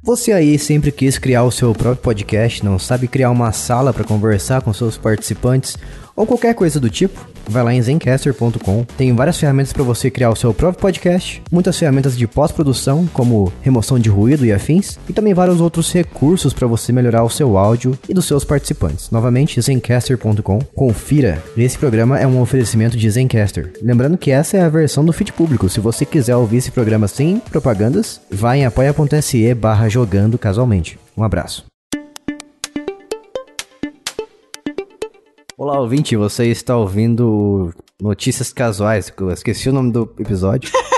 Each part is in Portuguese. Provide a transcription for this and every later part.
Você aí sempre quis criar o seu próprio podcast, não sabe criar uma sala para conversar com seus participantes ou qualquer coisa do tipo? Vai lá em zencaster.com. Tem várias ferramentas para você criar o seu próprio podcast, muitas ferramentas de pós-produção, como remoção de ruído e afins, e também vários outros recursos para você melhorar o seu áudio e dos seus participantes. Novamente, zencaster.com. Confira. Esse programa é um oferecimento de Zencaster. Lembrando que essa é a versão do feed público. Se você quiser ouvir esse programa sem propagandas, vai em apoia.se barra jogando casualmente. Um abraço. Olá, ouvinte, você está ouvindo Notícias Casuais. Eu esqueci o nome do episódio.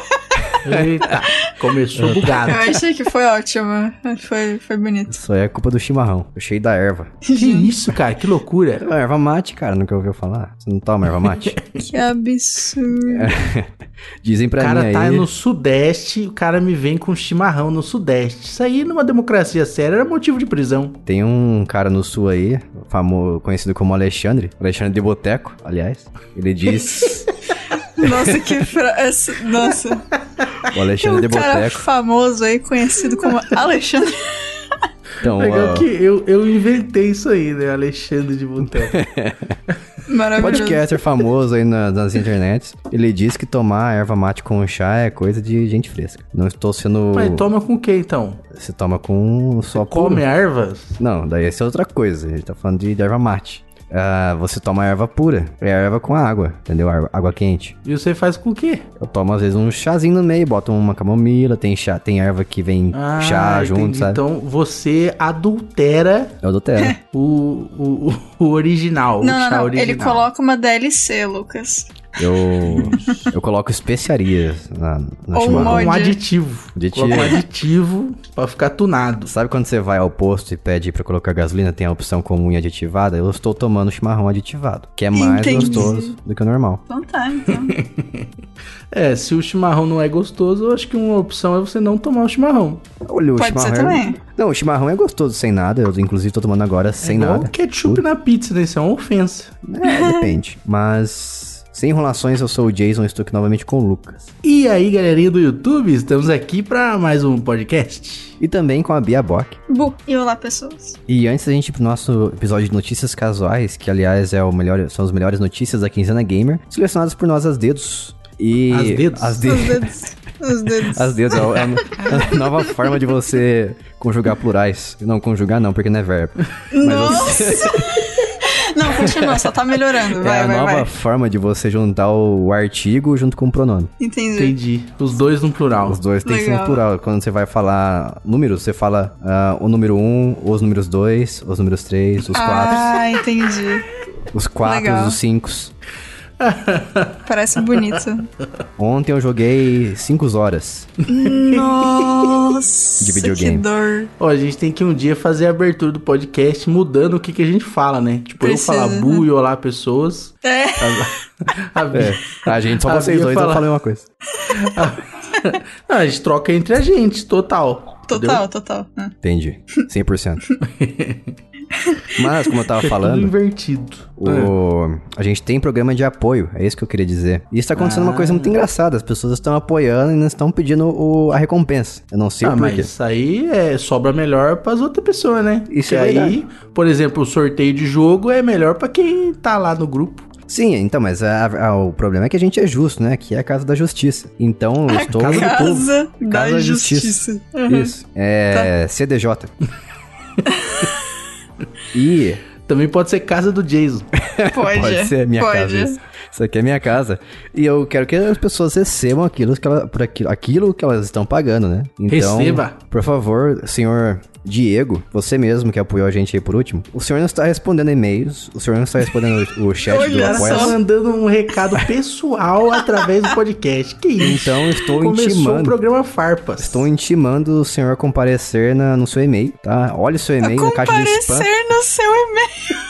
Eita, começou bugado. Eu achei que foi ótimo. Foi, foi bonito. Isso aí é culpa do chimarrão. Eu cheio da erva. Que isso, cara? Que loucura. É, erva mate, cara, nunca ouviu falar? Você não toma erva mate? Que absurdo. Dizem O pra cara mim tá aí... no Sudeste, o cara me vem com chimarrão no Sudeste. Isso aí, numa democracia séria, era motivo de prisão. Tem um cara no sul aí, famoso, conhecido como Alexandre, Alexandre de Boteco, aliás. Ele diz... Nossa, que frase. Nossa. o Tem Alexandre um de cara Boteco. famoso aí, conhecido como Alexandre. Então, Legal ó, que eu, eu inventei isso aí, né? Alexandre de Boteco. Maravilhoso. podcaster famoso aí na- nas internets, ele diz que tomar erva mate com chá é coisa de gente fresca. Não estou sendo... Mas toma com o que então? Você toma com só puro. Come ervas? Não, daí essa é outra coisa. A gente tá falando de erva mate. Ah, você toma erva pura. É erva com água, entendeu? Água, água quente. E você faz com o quê? Eu tomo às vezes um chazinho no meio, boto uma camomila, tem chá, tem erva que vem chá junto, Ah, entendi. sabe? Então você adultera Eu terra. o, o, o original, o Não, chá não, não. original. Ele coloca uma DLC, Lucas. Eu, eu coloco especiarias na, na Ou chimarrão. um aditivo. Aditivo. Coloca um aditivo pra ficar tunado. Sabe quando você vai ao posto e pede pra colocar gasolina, tem a opção comum e aditivada? Eu estou tomando chimarrão aditivado, que é mais Entendi. gostoso do que o normal. Então tá, então. É, se o chimarrão não é gostoso, eu acho que uma opção é você não tomar o chimarrão. Olha, o Pode ser chimarrão. é- também. Não, o chimarrão é gostoso sem nada. Eu, inclusive, tô tomando agora sem é igual nada. ketchup na pizza, né? Isso é uma ofensa. É, depende. Mas. Sem enrolações, eu sou o Jason, estou aqui novamente com o Lucas. E aí, galerinha do YouTube, estamos aqui pra mais um podcast. E também com a Bia Bock. Bu. E olá, pessoas. E antes da gente ir pro nosso episódio de notícias casuais, que aliás é o melhor, são as melhores notícias da Quinzena Gamer, selecionadas por nós as dedos. E. As dedos? As Os dedos. dedos. Os dedos. As dedos é a- é a nova forma de você conjugar plurais. Não, conjugar não, porque não é verbo. Mas você- Não, continua, só tá melhorando. Vai, é a vai, nova vai. forma de você juntar o artigo junto com o pronome. Entendi. Entendi. Os dois no plural. Os dois tem que ser no plural. Quando você vai falar números, você fala ah, o número 1, um, os números 2, os números 3, os 4, Ah, entendi. os 4, legal. os 5. Parece bonito. Ontem eu joguei 5 horas. Nossa, De videogame. que dor. Ó, a gente tem que um dia fazer a abertura do podcast mudando o que, que a gente fala, né? Tipo, Precisa, eu falar bu e olá pessoas. É. A, a Bia- É. A gente, só A vocês dois, fala- eu falei uma coisa. Não, a gente troca entre a gente, total. Total, total. É. Entendi. 100%. Mas, como eu tava É falando, invertido. o... a gente tem programa de apoio, é isso que eu queria dizer. E está acontecendo uma coisa muito Ah. engraçada, as pessoas estão apoiando e não estão pedindo o- a recompensa. Eu não sei Ah, o mas porquê. isso aí é, sobra melhor pras outras pessoas, né? Isso é verdade. aí, por exemplo, o sorteio de jogo é melhor pra quem tá lá no grupo. Sim, então, mas a- a- o problema é que a gente é justo, né? Aqui é a casa da justiça. Então, eu estou... casa povo. Casa da Casa da Justiça. Justiça. Uhum. Isso. É CDJ. e Também pode ser casa do Jason. Pode. pode ser a minha pode. casa. Isso. Aqui é minha casa. E eu quero que as pessoas recebam aquilo que, ela, por aquilo, aquilo que elas estão pagando, né? Então, Receba. por favor, senhor Diego, você mesmo que apoiou a gente aí por último, o senhor não está respondendo e-mails, o senhor não está respondendo o chat do Olha O cara só. Apoia. mandando um recado pessoal através do podcast. Que isso? Então, estou Começou o intimando. programa Farpas. Estou intimando o senhor a comparecer na, no seu e-mail, tá? Olha o seu e-mail na caixa de spam. Comparecer no seu e-mail.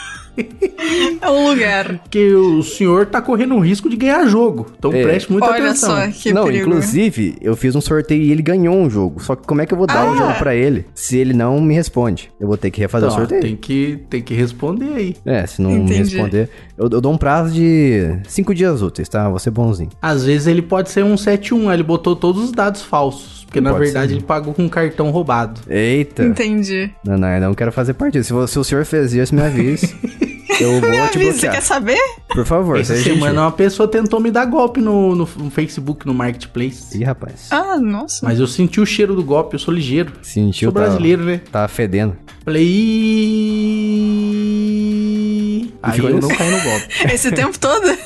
É um lugar. Porque o senhor tá correndo o risco de ganhar jogo. Então É. preste muita Olha atenção. só que não, perigo. inclusive, eu fiz um sorteio e ele ganhou um jogo. Só que como é que eu vou dar o Ah. jogo pra ele se ele não me responde? Eu vou ter que refazer Então, o ó, sorteio. tem, que, tem que responder aí. É, se não me Entendi. responder, eu, eu dou um prazo de cinco dias úteis, tá? Vou ser bonzinho. Às vezes ele pode ser um 71, aí ele botou todos os dados falsos. Porque na Pode verdade ser. ele pagou com um cartão roubado. Eita! Entendi. Não, não, eu não quero fazer parte disso. Se, se o senhor fez isso, me avise. eu vou Me te avisa, você bloquear. quer saber? Por favor, Essa seja semana gentil. uma pessoa tentou me dar golpe no, no, no Facebook, no Marketplace. Ih, rapaz. Ah, nossa. Mas eu senti o cheiro do golpe, eu sou ligeiro. Sentiu, sou brasileiro, né? Tá, tá fedendo. Falei. Aí eu não caí no golpe. Esse tempo todo?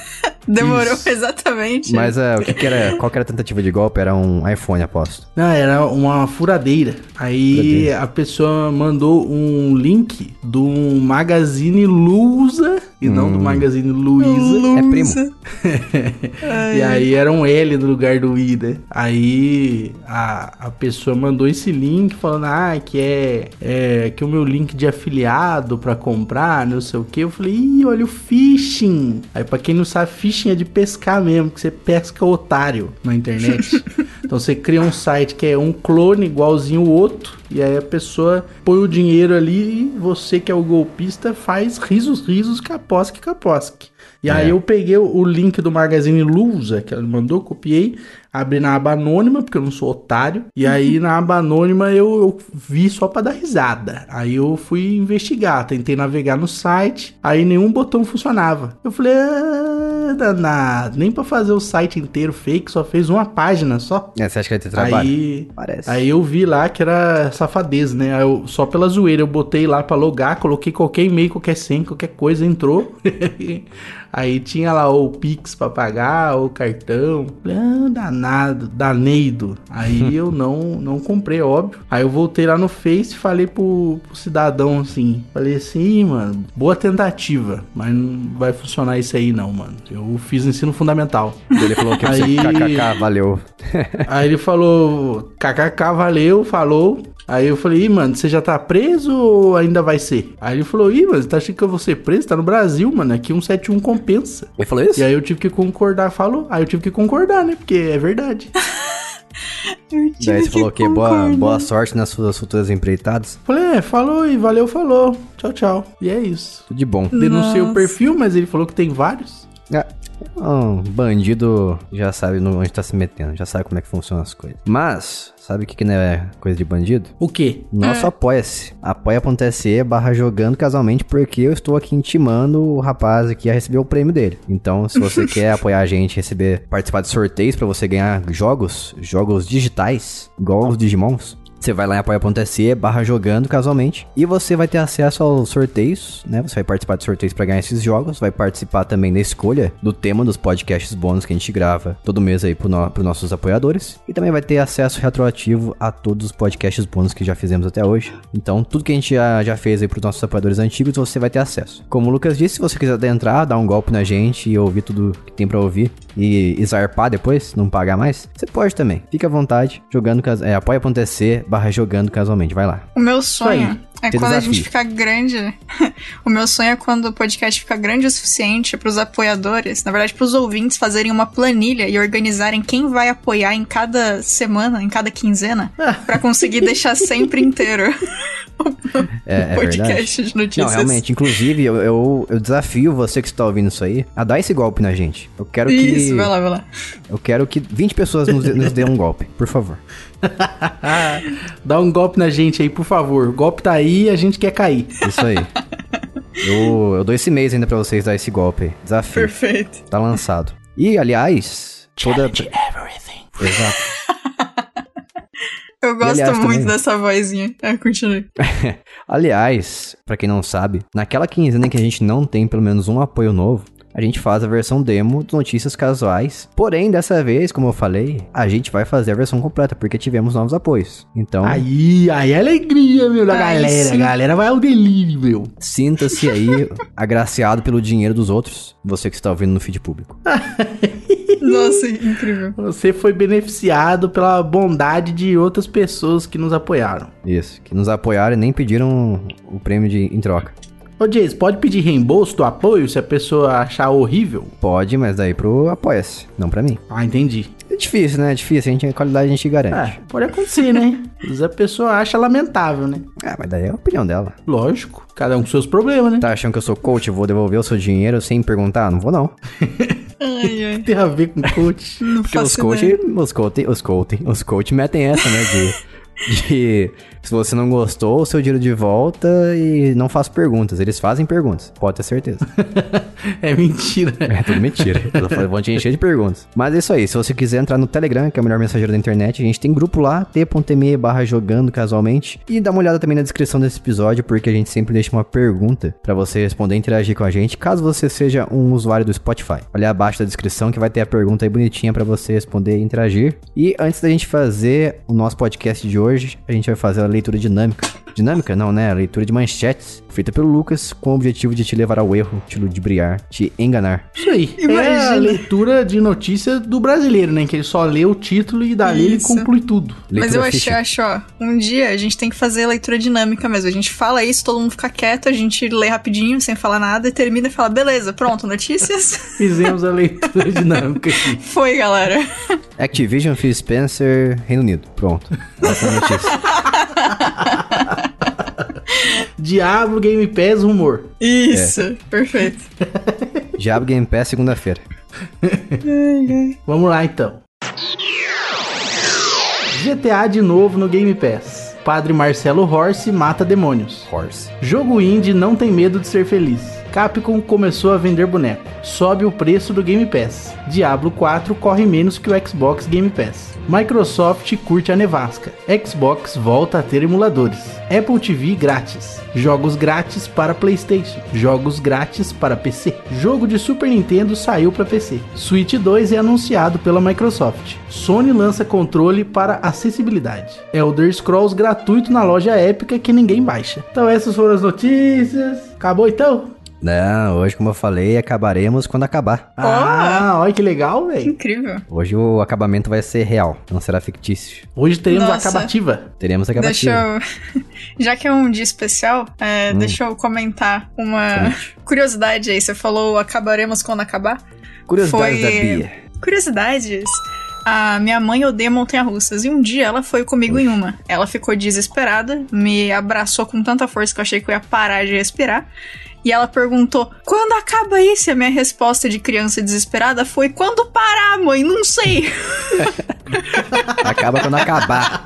Demorou Isso. exatamente. Mas é, o que, que era? Qual que era a tentativa de golpe? Era um iPhone, aposto. Não, era uma furadeira. Aí Furadeira. a pessoa mandou um link do Magazine Lusa e não do Magazine Luiza. É primo. Lusa. Ai, E aí era um L no lugar do I, né? Aí a, a pessoa mandou esse link falando, ah, que é, é que o meu link de afiliado pra comprar, não sei o que. Eu falei, ih, olha o phishing. Aí pra quem não sabe, phishing é de pescar mesmo, que você pesca otário na internet. então você cria um site que é um clone igualzinho o outro. E aí a pessoa põe o dinheiro ali e você que é o golpista faz risos, risos, caposque, caposque. E aí É. eu peguei o o link do Magazine Lusa que ela mandou, copiei, abri na aba anônima, porque eu não sou otário. E aí na aba anônima eu, eu vi só pra dar risada. Aí eu fui investigar, tentei navegar no site, aí nenhum botão funcionava. Eu falei, ah, danado, nem pra fazer o site inteiro fake, só fez uma página só. É, você acha que vai ter trabalho? Aí, Parece. aí eu vi lá que era safadeza, né? Eu, só pela zoeira eu botei lá pra logar, coloquei qualquer e-mail, qualquer senha, qualquer coisa, entrou. aí tinha lá o Pix pra pagar, o cartão. Falei, ah, danado, daneido. Aí eu não, não comprei, óbvio. Aí eu voltei lá no Face e falei pro, pro cidadão assim. Falei assim, "Ih, mano, boa tentativa, mas não vai funcionar isso aí não, mano. Eu fiz ensino fundamental. Ele falou que Aí- kkk, valeu. Aí ele falou, kkk, valeu, falou. Aí eu falei, ih, mano, você já tá preso ou ainda vai ser? Aí ele falou, ih, mano, você tá achando que eu vou ser preso? Tá no Brasil, mano, aqui 171 compensa. Ele falou isso? E aí eu tive que concordar, falou. Aí eu tive que concordar, né? Porque é verdade. Daí você falou que boa, boa sorte nas suas futuras empreitadas. Falei, é, falou e valeu, falou. Tchau, tchau. E é isso. Tudo de bom. Denunciei o Nossa. perfil, mas ele falou que tem vários. Ah, um bandido já sabe onde tá se metendo, já sabe como é que funcionam as coisas. Mas, sabe o que, que não é coisa de bandido? O quê? Nosso apoia-se. Apoia.se barra jogando casualmente, porque eu estou aqui intimando o rapaz aqui a receber o prêmio dele. Então, se você quer apoiar a gente, receber, participar de sorteios pra você ganhar jogos, jogos digitais, igual os Digimons. Você vai lá em apoia.se barra jogando casualmente e você vai ter acesso aos sorteios, né? Você vai participar de sorteios pra ganhar esses jogos, vai participar também da escolha do tema dos podcasts bônus que a gente grava todo mês aí pro, no, nossos apoiadores. Também vai ter acesso retroativo a todos os podcasts bônus que já fizemos até hoje. Então, tudo que a gente já, já fez aí pros nossos apoiadores antigos, você vai ter acesso. Como o Lucas disse, se você quiser entrar, dar um golpe na gente e ouvir tudo que tem pra ouvir e, e zarpar depois, não pagar mais, você pode também. Fique à vontade, jogando, é, apoia.se barra jogando casualmente, vai lá. O meu sonho é quando a desafio. gente ficar grande. o meu sonho é quando o podcast ficar grande o suficiente pros apoiadores, na verdade, pros ouvintes fazerem uma planilha e organizarem quem vai apoiar em cada semana, em cada quinzena, pra conseguir deixar sempre inteiro É, é o verdade. podcast de notícias. Não, realmente, inclusive, eu, eu, eu desafio você que está ouvindo isso aí a dar esse golpe na gente. Eu quero que. Isso, vai lá, vai lá. Eu quero que 20 pessoas nos, dê- nos dêem um golpe, por favor. Dá um golpe na gente aí, por favor. O golpe tá aí a gente quer cair. Isso aí. Eu, eu dou esse mês ainda pra vocês dar esse golpe aí. Desafio. Perfeito. Tá lançado. E, aliás, toda. Exato. Eu gosto aliás, muito também- dessa vozinha. É, continue. Aliás, pra quem não sabe, naquela quinzena que a gente não tem pelo menos um apoio novo, a gente faz a versão demo de notícias casuais. Porém, dessa vez, como eu falei, a gente vai fazer a versão completa, porque tivemos novos apoios. Então, Aí, aí é alegria, meu, da galera. sim. A galera vai ao delírio, meu. sinta-se aí agraciado pelo dinheiro dos outros, você que está ouvindo no feed público. Nossa, incrível. Você foi beneficiado pela bondade de outras pessoas que nos apoiaram. Isso, que nos apoiaram e nem pediram o prêmio de, em troca. Ô, Jace, pode pedir reembolso do apoio se a pessoa achar horrível? Pode, mas daí pro apoia-se, não pra mim. Ah, entendi. É difícil, né? É difícil, a gente, a qualidade a gente garante. É, pode acontecer, né? Às vezes a pessoa acha lamentável, né? Ah, mas daí é a opinião dela. Lógico, cada um com seus problemas, né? Tá achando que eu sou coach, eu vou devolver o seu dinheiro sem perguntar? Não vou não. Ai, ai. Tem a ver com coach. Não Porque os coach, os coach, os coach, os coach metem essa, né? De, de se você não gostou, o seu dinheiro de volta e não faço perguntas. Eles fazem perguntas, pode ter certeza. é mentira. É tudo mentira. Vão te encher de perguntas. Mas é isso aí. Se você quiser entrar no Telegram, que é o melhor mensageiro da internet, a gente tem grupo lá, t.me barra jogando casualmente. E dá uma olhada também na descrição desse episódio, porque a gente sempre deixa uma pergunta pra você responder e interagir com a gente, caso você seja um usuário do Spotify. Olha abaixo da descrição que vai ter a pergunta aí bonitinha pra você responder e interagir. E antes da gente fazer o nosso podcast de hoje, a gente vai fazer a leitura dinâmica. Dinâmica? Não, né? A leitura de manchetes, feita pelo Lucas, com o objetivo de te levar ao erro, te ludibriar, te enganar. Isso aí. É a Imagina. leitura de notícia do brasileiro, né? Que ele só lê o título e dali ele Isso. conclui tudo. Mas Leitura eu acho, ficha. acho, ó, um dia a gente tem que fazer leitura dinâmica mesmo. A gente fala isso, todo mundo fica quieto, a gente lê rapidinho, sem falar nada, e termina e fala, beleza, pronto, notícias. Fizemos a leitura dinâmica aqui. Foi, galera. Activision, Phil Spencer, Reino Unido. Pronto. Essa é notícia. Diablo, Game Pass, rumor. Isso, perfeito. Diabo Game Pass, segunda-feira. Vamos lá então. GTA de novo no Game Pass. Padre Marcelo Horse mata demônios. Horse. Jogo indie não tem medo de ser feliz. Capcom começou a vender boneco. Sobe o preço do Game Pass. Diablo 4 corre menos que o Xbox Game Pass. Microsoft curte a nevasca. Xbox volta a ter emuladores. Apple TV grátis. Jogos grátis para PlayStation. Jogos grátis para PC. Jogo de Super Nintendo saiu para PC. Switch 2 é anunciado pela Microsoft. Sony lança controle para acessibilidade. Elder Scrolls gratuito na loja Épica que ninguém baixa. Então essas foram as notícias. Acabou então? Não, hoje, como eu falei, acabaremos quando acabar. Ah, olha que legal, velho. Incrível. Hoje o acabamento vai ser real, não será fictício. Hoje teremos a Nossa. acabativa. Teremos Deixa acabativa. eu. Já que é um dia especial, é, deixa eu comentar uma Comente. curiosidade aí. Você falou acabaremos quando acabar? Curiosidades Foi- da Bia. Curiosidades. A minha mãe odeia montanha-russas e um dia ela foi comigo em uma. Ela ficou desesperada, me abraçou com tanta força que eu achei que eu ia parar de respirar. E ela perguntou: quando acaba isso? E a minha resposta de criança desesperada foi: quando parar, mãe? Não sei. Acaba quando acabar.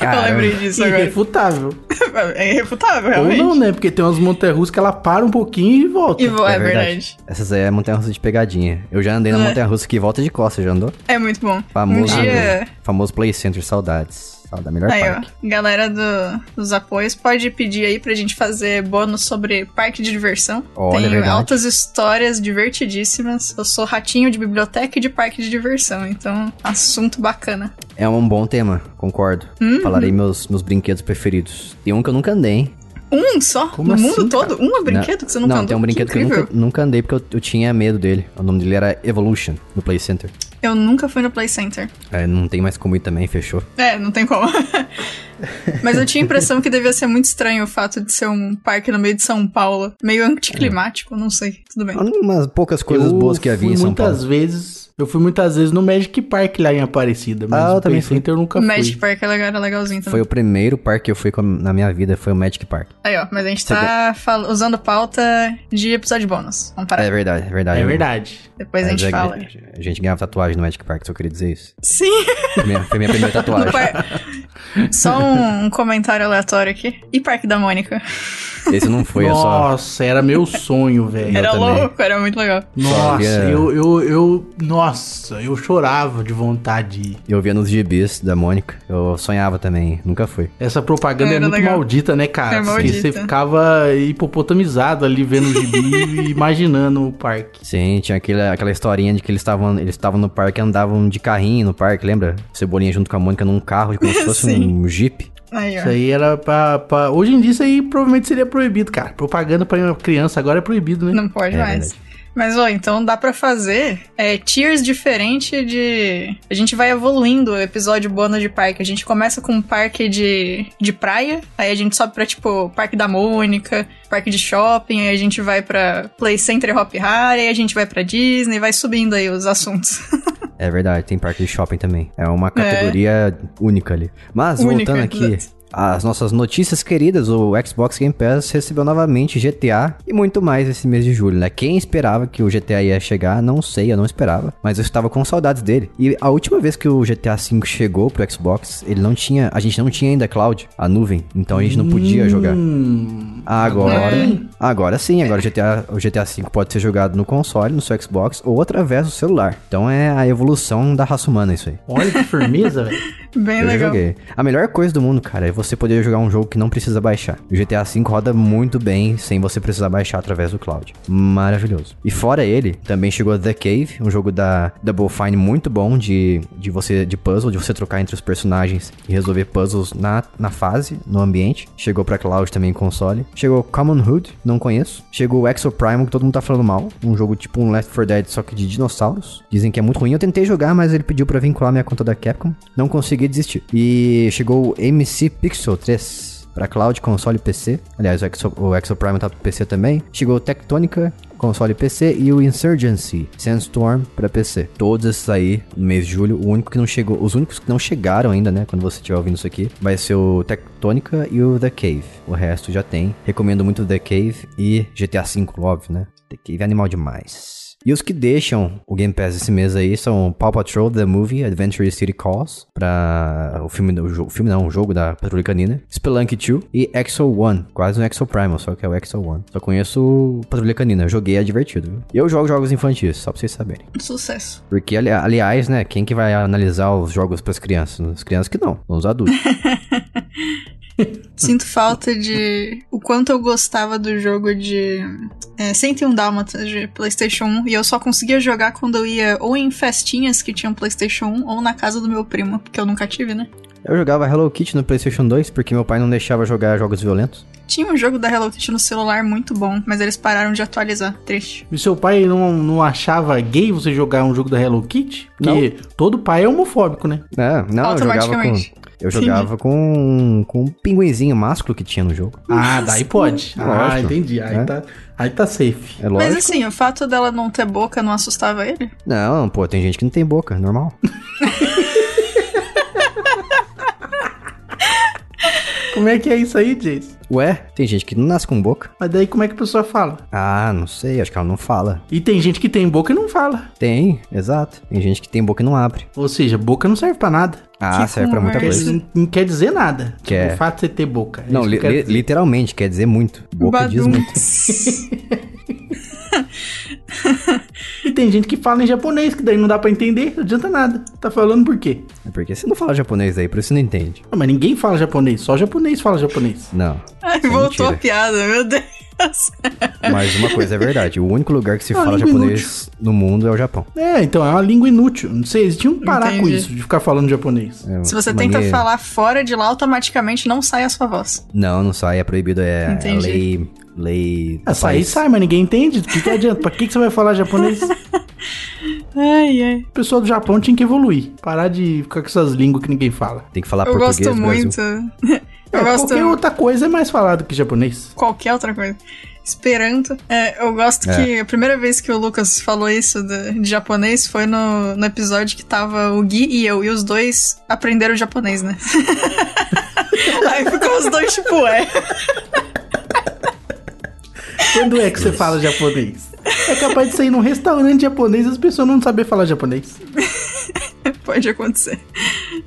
Eu lembrei disso agora. Irrefutável. É irrefutável, Ou realmente. não, né? Porque tem umas montanhas que ela para um pouquinho e volta. E vo- é, verdade. Essas aí é montanha-russa de pegadinha. Eu já andei na É. montanha-russa que volta de costas, já andou? É muito bom. Famoso, Um dia. famoso Play Center, saudades. Da melhor Aí, parque. ó. Galera do- dos apoios, pode pedir aí pra gente fazer bônus sobre parque de diversão. Olha, Tem verdade. altas histórias divertidíssimas. Eu sou ratinho de biblioteca e de parque de diversão, então assunto bacana. É um bom tema, concordo. Uhum. Falarei meus, meus brinquedos preferidos. Tem um que eu nunca andei, hein? Um só? Como no assim, mundo cara? todo? Um brinquedo que você nunca Não, andou? tem um brinquedo que, eu incrível. nunca, nunca andei porque eu, eu tinha medo dele. O nome dele era Evolution, no Play Center. Eu nunca fui no Play Center. É, não tem mais como ir também, fechou. É, não tem como. Mas eu tinha a impressão que devia ser muito estranho o fato de ser um parque no meio de São Paulo. Meio anticlimático, não sei. Tudo bem. Umas poucas coisas eu boas que havia em São muitas Paulo. vezes. Eu fui muitas vezes no Magic Park lá em Aparecida, mas Ah, eu o também Play fui. Center eu nunca O fui. Magic Park é era legalzinho também. Foi o primeiro parque que eu fui com- na minha vida, foi o Magic Park. Aí, ó, mas a gente tá fal- usando pauta de episódio bônus. Vamos parar. É verdade, é verdade. É verdade. Depois a gente é- fala. A gente ganhava tatuagem no Magic Park, só queria dizer isso. Sim, Foi minha, foi minha primeira tatuagem. par... Só um, um comentário aleatório aqui. E Parque da Mônica? Esse não foi, eu só. Nossa, era meu sonho, velho. era louco, era muito legal. Nossa, via- eu, eu, eu. Nossa, eu chorava de vontade. Eu via nos gibis da Mônica. Eu sonhava também, nunca fui. Essa propaganda é Era muito legal. maldita, né, cara? É Porque maldita. você ficava hipopotamizado ali vendo o gibi e imaginando o parque. Sim, tinha aquele, aquela historinha de que eles estavam eles estavam no parque andavam de carrinho no parque, lembra? Cebolinha junto com a Mônica num carro, como se fosse Sim. um jeep. Aí, Isso aí era pra, pra- Hoje em dia isso aí provavelmente seria proibido, cara. Propaganda pra uma criança agora é proibido, né? Não pode É mais. verdade. Mas, ó, então dá pra fazer é, tiers diferente de. A gente vai evoluindo o episódio bônus de parque. A gente começa com um parque de, de praia, aí a gente sobe pra, tipo, Parque da Mônica, parque de shopping, aí a gente vai pra Play Center Hop Harry, aí a gente vai pra Disney, vai subindo aí os assuntos. É verdade, tem parque de shopping também. É uma categoria única ali. Mas, Única, voltando aqui, exato. As nossas notícias queridas, o Xbox Game Pass recebeu novamente GTA e muito mais esse mês de julho, né? Quem esperava que o GTA ia chegar, não sei, eu não esperava, mas eu estava com saudades dele. E a última vez que o GTA V chegou pro Xbox, ele não tinha, a gente não tinha ainda cloud, a nuvem, então a gente não podia jogar. Hum, Agora, agora sim, agora o GTA, o GTA V pode ser jogado no console, no seu Xbox ou através do celular. Então é a evolução da raça humana isso aí. Olha que firmeza, velho. Bem Eu legal. joguei. A melhor coisa do mundo, cara, é você poder jogar um jogo que não precisa baixar. O GTA V roda muito bem sem você precisar baixar através do cloud. Maravilhoso. E fora ele, também chegou The Cave, um jogo da Double Fine muito bom de, de você de puzzle, de você trocar entre os personagens e resolver puzzles na, na fase, no ambiente. Chegou pra cloud também em console. Chegou Common Hood, não conheço. Chegou o Exo Primal, que todo mundo tá falando mal. Um jogo tipo um Left 4 Dead, só que de dinossauros. Dizem que é muito ruim. Eu tentei jogar, mas ele pediu pra vincular minha conta da Capcom. Não consegui desistir. E chegou o MC Pixel 3 pra cloud, console e PC. Aliás, o Exo, o Exo Primal tá pro PC também. Chegou o Tectonica, console e PC. E o Insurgency Sandstorm pra PC. Todos esses aí no mês de julho. O único que não chegou, os únicos que não chegaram ainda, né? Quando você estiver ouvindo isso aqui, vai ser o Tectonica e o The Cave. O resto já tem. Recomendo muito The Cave e GTA V, óbvio, né? The Cave é animal demais. E os que deixam o Game Pass esse mês aí são Paw Patrol The Movie, Adventure City Calls, pra o filme, o, filme não, o jogo da Patrulha Canina, Spelunky 2 e Exo One, quase um Exo Primal, só que é o Exo One. Só conheço Patrulha Canina, joguei, é divertido. Viu? E eu jogo jogos infantis, só pra vocês saberem. Sucesso. Porque, ali- aliás, né, quem que vai analisar os jogos pras crianças? As crianças que não, os adultos. Sinto falta de o quanto eu gostava do jogo de é, 101 Dálmatas de PlayStation 1 e eu só conseguia jogar quando eu ia ou em festinhas que tinham PlayStation 1 ou na casa do meu primo, porque eu nunca tive, né? Eu jogava Hello Kitty no PlayStation 2 porque meu pai não deixava jogar jogos violentos. Tinha um jogo da Hello Kitty no celular muito bom, mas eles pararam de atualizar. Triste. E seu pai não, não achava gay você jogar um jogo da Hello Kitty? Porque todo pai é homofóbico, né? É, não, eu jogava com. Automaticamente. Eu jogava com, com um pinguinzinho másculo que tinha no jogo. Ah, daí pode. Ah, Lógico. entendi. Aí, É. tá, aí tá safe. É lógico. Mas assim, o fato dela não ter boca não assustava ele? Não, pô, tem gente que não tem boca, normal. Como é que é isso aí, Jason? Ué, tem gente que não nasce com boca. Mas daí como é que a pessoa fala? Ah, não sei, acho que ela não fala. E tem gente que tem boca e não fala. Tem, exato. Tem gente que tem boca e não abre. Ou seja, boca não serve pra nada. Ah, Que serve pra muita Quer coisa. dizer- não quer dizer nada. Quer. O fato de você ter boca. É Não, li- dizer. literalmente, quer dizer muito. Boca diz Badum. muito. E tem gente que fala em japonês, que daí não dá pra entender, não adianta nada. Tá falando por quê? É porque você não fala japonês aí, por isso você não entende. Ah, mas ninguém fala japonês, só japonês fala japonês. Não. Ai, é voltou a mentira. piada, meu Deus. Mas uma coisa é verdade, o único lugar que se É fala japonês no mundo é o Japão. É, então é uma língua inútil. Não sei, eles tinham que parar com Entendi. isso, de ficar falando japonês. É Se você uma tenta falar fora de lá, automaticamente não sai a sua voz. Não, não sai, é proibido, é, é Entendi. lei. Lei. sair país. sai, mas ninguém entende. O que, que adianta? Pra que, que você vai falar japonês? Ai, ai. O pessoal do Japão tinha que evoluir. Parar de ficar com essas línguas que ninguém fala. Tem que falar Eu português gosto do Brasil. muito. É, Eu gosto qualquer outra coisa é mais falado que japonês. qualquer outra coisa. Esperanto. É, eu gosto É. que a primeira vez que o Lucas falou isso de, de japonês foi no, no episódio que tava o Gui e eu, e os dois aprenderam japonês, né? Aí ficou os dois tipo, é. Quando é que você fala japonês? É capaz de você ir num restaurante japonês e as pessoas não saber falar japonês. Pode acontecer.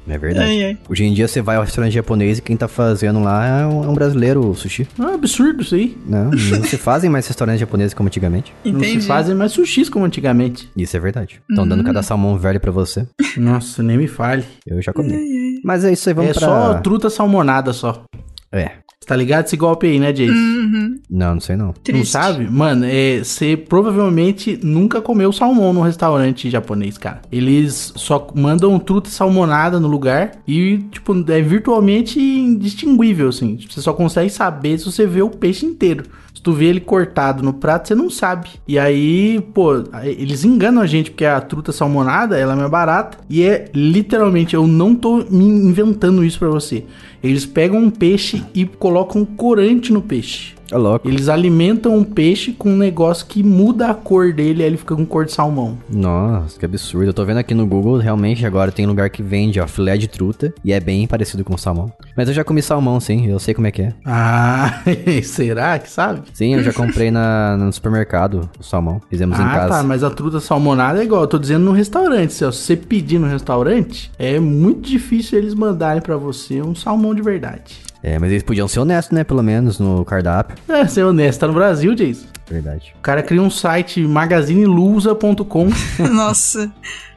É verdade. Ai, ai. Hoje em dia você vai ao restaurante japonês e quem tá fazendo lá é um, é um brasileiro, o sushi. É um absurdo isso aí. Não, não se fazem mais restaurantes japoneses como antigamente. Não Entendi. se fazem mais sushis como antigamente. Isso é verdade. Estão dando Hum. cada salmão velho pra você. Nossa, nem me fale. Eu já comi. Mas é isso aí, vamos é pra... só truta salmonada só. É. Você tá ligado esse golpe aí, né, Jace? Uhum. Não, não sei não. Não Triste. sabe? Mano, é, você provavelmente nunca comeu salmão num restaurante japonês, cara. Eles só mandam truta salmonada no lugar e, tipo, é virtualmente indistinguível, assim. Você só consegue saber se você vê o peixe inteiro. Se tu vê ele cortado no prato, você não sabe. E aí, pô, eles enganam a gente, porque a truta salmonada, ela é mais barata. E é literalmente, eu não tô me inventando isso pra você. Eles pegam um peixe e colocam corante no peixe. É louco. Eles alimentam um peixe com um negócio que muda a cor dele, aí ele fica com cor de salmão. Nossa, que absurdo. Eu tô vendo aqui no Google, realmente agora tem lugar que vende, ó, filé de truta. E é bem parecido com salmão. Mas eu já comi salmão, sim. Eu sei como é que é. Ah, será que sabe? Sim, eu já comprei na, no supermercado o salmão. Fizemos em Ah, casa. tá, mas a truta salmonada é igual, eu tô dizendo no restaurante. Se você pedir no restaurante, é muito difícil eles mandarem pra você um salmão de verdade. É, mas eles podiam ser honestos, né? Pelo menos no cardápio. É, ser honesto, tá no Brasil, Jason. Verdade. O cara cria um site magazinelusa.com. Nossa,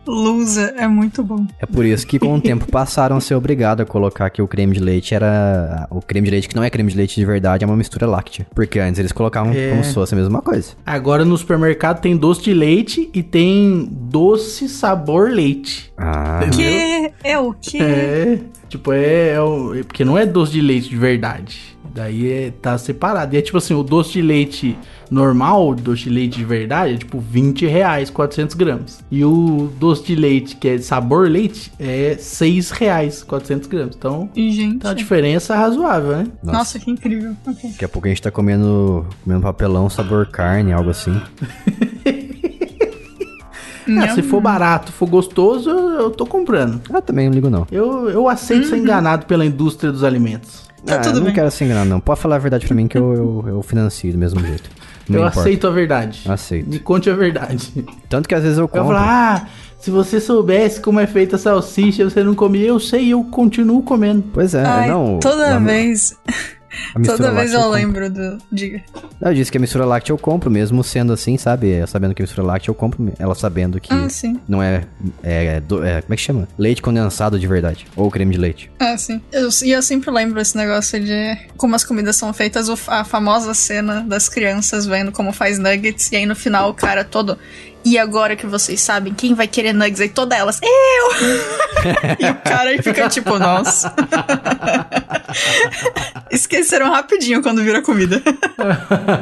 Lusa é muito bom. É por isso que com o tempo passaram a ser obrigados a colocar que o creme de leite era. O creme de leite que não é creme de leite de verdade, é uma mistura láctea. Porque antes eles colocavam É. como se fosse a mesma coisa. Agora no supermercado tem doce de leite e tem doce sabor leite. Ah. Que é o que? É, tipo, é, é o- é porque não é doce de leite de verdade. Daí é, tá separado. E é tipo assim, o doce de leite normal, o doce de leite de verdade, é tipo 20 reais, 400 gramas. E o doce de leite, que é sabor leite, é 6 reais, 400 gramas. Então, Gente. tá uma diferença razoável, né? Nossa. que incrível. Ok. Daqui a pouco a gente tá comendo, comendo papelão sabor carne, algo assim. Ah, se for barato, for gostoso, eu, eu tô comprando. Ah, também não ligo não. Eu, eu aceito ser enganado pela indústria dos alimentos. Tá ah, tudo eu não bem. quero ser enganado, não. Pode falar a verdade pra mim que eu, eu, eu financio do mesmo jeito. Não eu importa. aceito a verdade. Aceito. Me conte a verdade. Tanto que às vezes eu Eu compro. falo, ah, se você soubesse como é feita a salsicha, você não comia. Eu sei, eu continuo comendo. Pois é, Ai, não. toda a- vez, toda vez eu compro. lembro do. Diga. Não, Eu disse que a mistura láctea eu compro, mesmo sendo assim, sabe? É, Sabendo que a mistura láctea eu compro, ela sabendo que Ah, sim. não é, é, do- é- Como é que chama? Leite condensado de verdade. Ou creme de leite. Ah, sim. Eu- E eu, sempre lembro esse negócio de como as comidas são feitas, a famosa cena das crianças vendo como faz nuggets, e aí no final o cara todo. E agora que vocês sabem, quem vai querer nuggets? Aí todas elas, eu! e o cara aí fica tipo, nossa. Esqueceram rapidinho quando vira comida.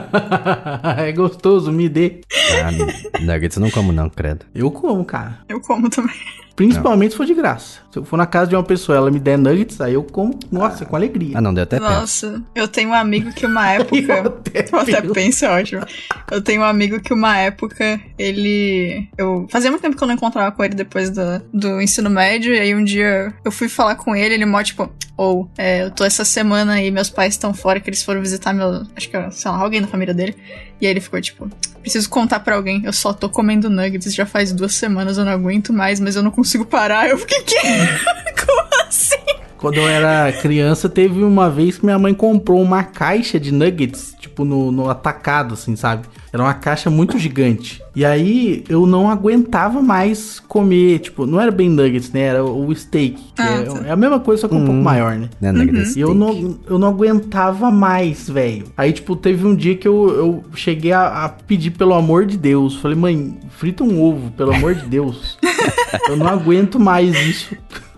é gostoso, me dê. Ah, nuggets eu não como não, credo. Eu como, cara. Eu como também. Principalmente se for de graça. Se eu for na casa de uma pessoa ela me der nuggets, aí eu como, nossa, com alegria. Ah, não, deu até pena. Nossa, eu tenho um amigo que uma época. Eu até Eu até penso. é ótimo. Eu tenho um amigo que uma época ele. Eu fazia muito tempo que eu não encontrava com ele depois do, do ensino médio. E aí um dia eu fui falar com ele, ele mó tipo, ou é, eu tô essa semana aí, meus pais estão fora, que eles foram visitar meu. Acho que, sei lá, alguém da família dele. E aí ele ficou tipo, preciso contar pra alguém, eu só tô comendo nuggets já faz duas semanas, eu não aguento mais, mas eu não consigo parar. Eu fiquei, que? Como assim? Quando eu era criança, teve uma vez que minha mãe comprou uma caixa de nuggets, tipo, no, no atacado, assim, sabe? Era uma caixa muito gigante. E aí eu não aguentava mais comer, tipo, não era bem nuggets, né? Era o steak. que Ah, é, tá. é a mesma coisa, só que um Hum. pouco maior, né? Né, nuggets E eu não, eu não aguentava mais, velho. Aí, tipo, teve um dia que eu, eu cheguei a, a pedir pelo amor de Deus. Falei, mãe, frita um ovo, pelo amor de Deus. eu não aguento mais isso.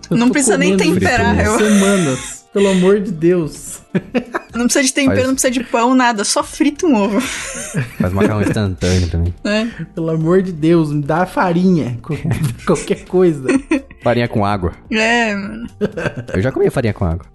Eu Não precisa nem temperar, eu- Semanas. Pelo amor de Deus. Não precisa de tempero, Faz- não precisa de pão, nada, só frita um ovo. Faz macarrão instantâneo também. né? Pelo amor de Deus, me dá farinha. Qualquer coisa. Farinha com água. É, mano. Eu já comi farinha com água.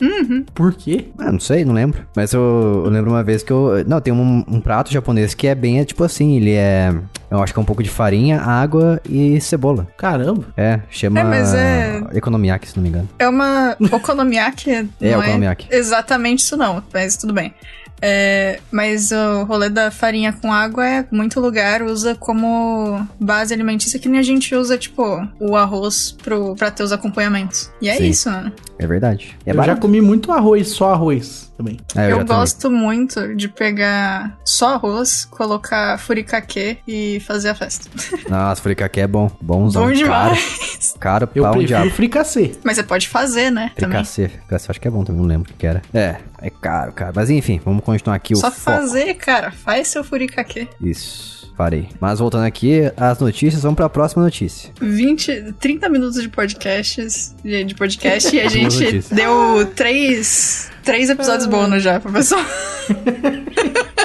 Por quê? Ah, não sei, não lembro. Mas eu, eu lembro uma vez que eu. Não, tem um, um prato japonês que é bem, é, tipo assim, ele é. Eu acho que é um pouco de farinha, água e cebola. Caramba. É, chama. É, mas é- Economiaki, se não me engano. É uma okonomiyaki. É, não okonomiyaki. exatamente isso não, mas tudo bem. É, mas o rolê da farinha com água é muito lugar usa como base alimentícia que nem a gente usa, tipo, o arroz pro, pra ter os acompanhamentos. E é Sim. isso, mano. É verdade. É eu já barato. comi muito arroz, só arroz também. É, eu também. gosto muito de pegar só arroz, colocar furikake e fazer a festa. Nossa, fricake é bom. Bonzão. Bom Caro, demais. caro Eu pau prefiro diabo. fricassê. Mas você pode fazer, né? Fricassê. Fricassê, acho que é bom também, não lembro o que era. É, é caro, cara. Mas enfim, vamos continuar aqui Só o foco. fazer, cara. Faz seu furikake. Isso, parei. Mas voltando aqui, as notícias, vamos pra próxima notícia. 20, 30 minutos de podcasts, de, de podcast, e a gente deu três, três episódios bônus já pro pessoal.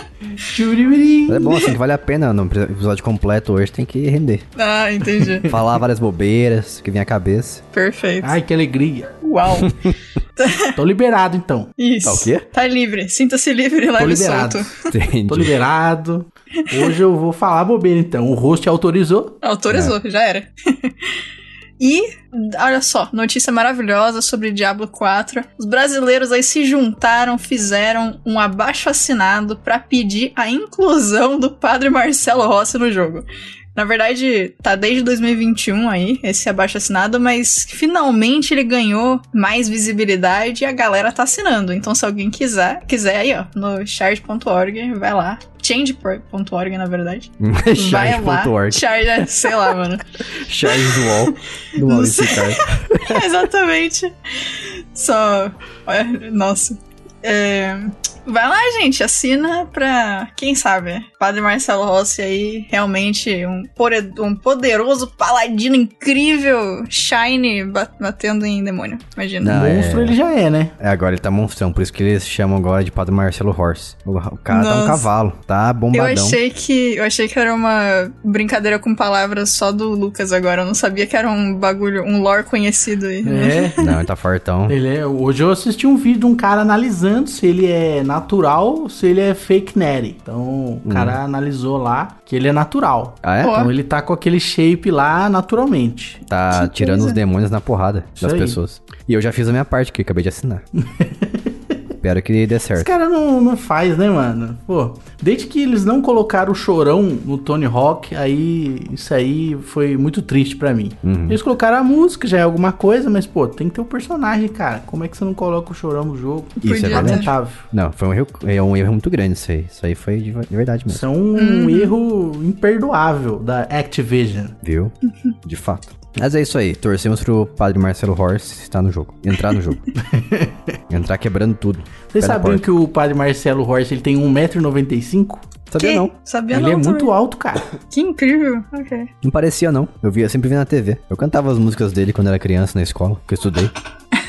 Mas é bom assim, que vale a pena no episódio completo hoje, tem que render. Ah, entendi. Falar várias bobeiras que vem à cabeça. Perfeito. Ai, que alegria. Uau. Tô liberado, então. Isso. Tá o quê? Tá livre. Sinta-se livre, leve e liberado. solto. Entendi. Tô liberado. Hoje eu vou falar bobeira, então. O host autorizou. Autorizou, já era. e, olha só, notícia maravilhosa sobre Diablo 4. Os brasileiros aí se juntaram, fizeram um abaixo assinado pra pedir a inclusão do padre Marcelo Rossi no jogo. Na verdade, tá desde 2021 aí, esse abaixo assinado, mas finalmente ele ganhou mais visibilidade e a galera tá assinando. Então, se alguém quiser, quiser aí, ó, no charge.org, vai lá. Change.org, na verdade. Vai lá. Charge, sei lá, mano. Charge do wall. Do Ricardo. Exatamente. Só. Nossa. É, Vai lá, gente, assina pra, quem sabe, Padre Marcelo Rossi aí, realmente um, um poderoso paladino incrível, shiny, ba- batendo em demônio, imagina. Não, é- Monstro ele já é, né? É, agora ele tá monstrão, por isso que eles chamam agora de Padre Marcelo Horse. O, o cara tá um Nossa. cavalo, tá Eu bombadão. achei que eu achei que era uma brincadeira com palavras só do Lucas agora. Eu não sabia que era um bagulho, um lore conhecido aí. É. Não, ele tá fortão. Ele é. Hoje eu assisti um vídeo de um cara analisando se ele é natural, se ele é fake natty. Então o cara analisou lá que ele é natural. Ah, é? Então ele tá com aquele shape lá naturalmente. Tá Que tirando os demônios na porrada Isso das aí. pessoas. E eu já fiz a minha parte aqui, acabei de assinar. Espero que dê Esse certo. cara não, não faz, né, mano? Pô, desde que eles não colocaram o chorão no Tony Hawk, aí isso aí foi muito triste pra mim. Uhum. Eles colocaram a música, já é alguma coisa, mas pô, tem que ter o personagem, cara. Como é que você não coloca o chorão no jogo? Isso é. Lamentável. Não, foi um erro, é um erro muito grande isso aí. Isso aí foi de, de verdade mesmo. Isso é um erro imperdoável da Activision. Viu? De fato. Mas é isso aí. Torcemos pro Padre Marcelo Horse estar no jogo. Entrar no jogo. Entrar quebrando tudo. Vocês sabiam que o padre Marcelo Horst ele tem 1,95m? Sabia Que? não. Sabia Ele não é muito também. alto, cara. Que incrível. Ok. Não parecia não. Eu via, sempre vi na TV. Eu cantava as músicas dele quando era criança na escola, que eu estudei.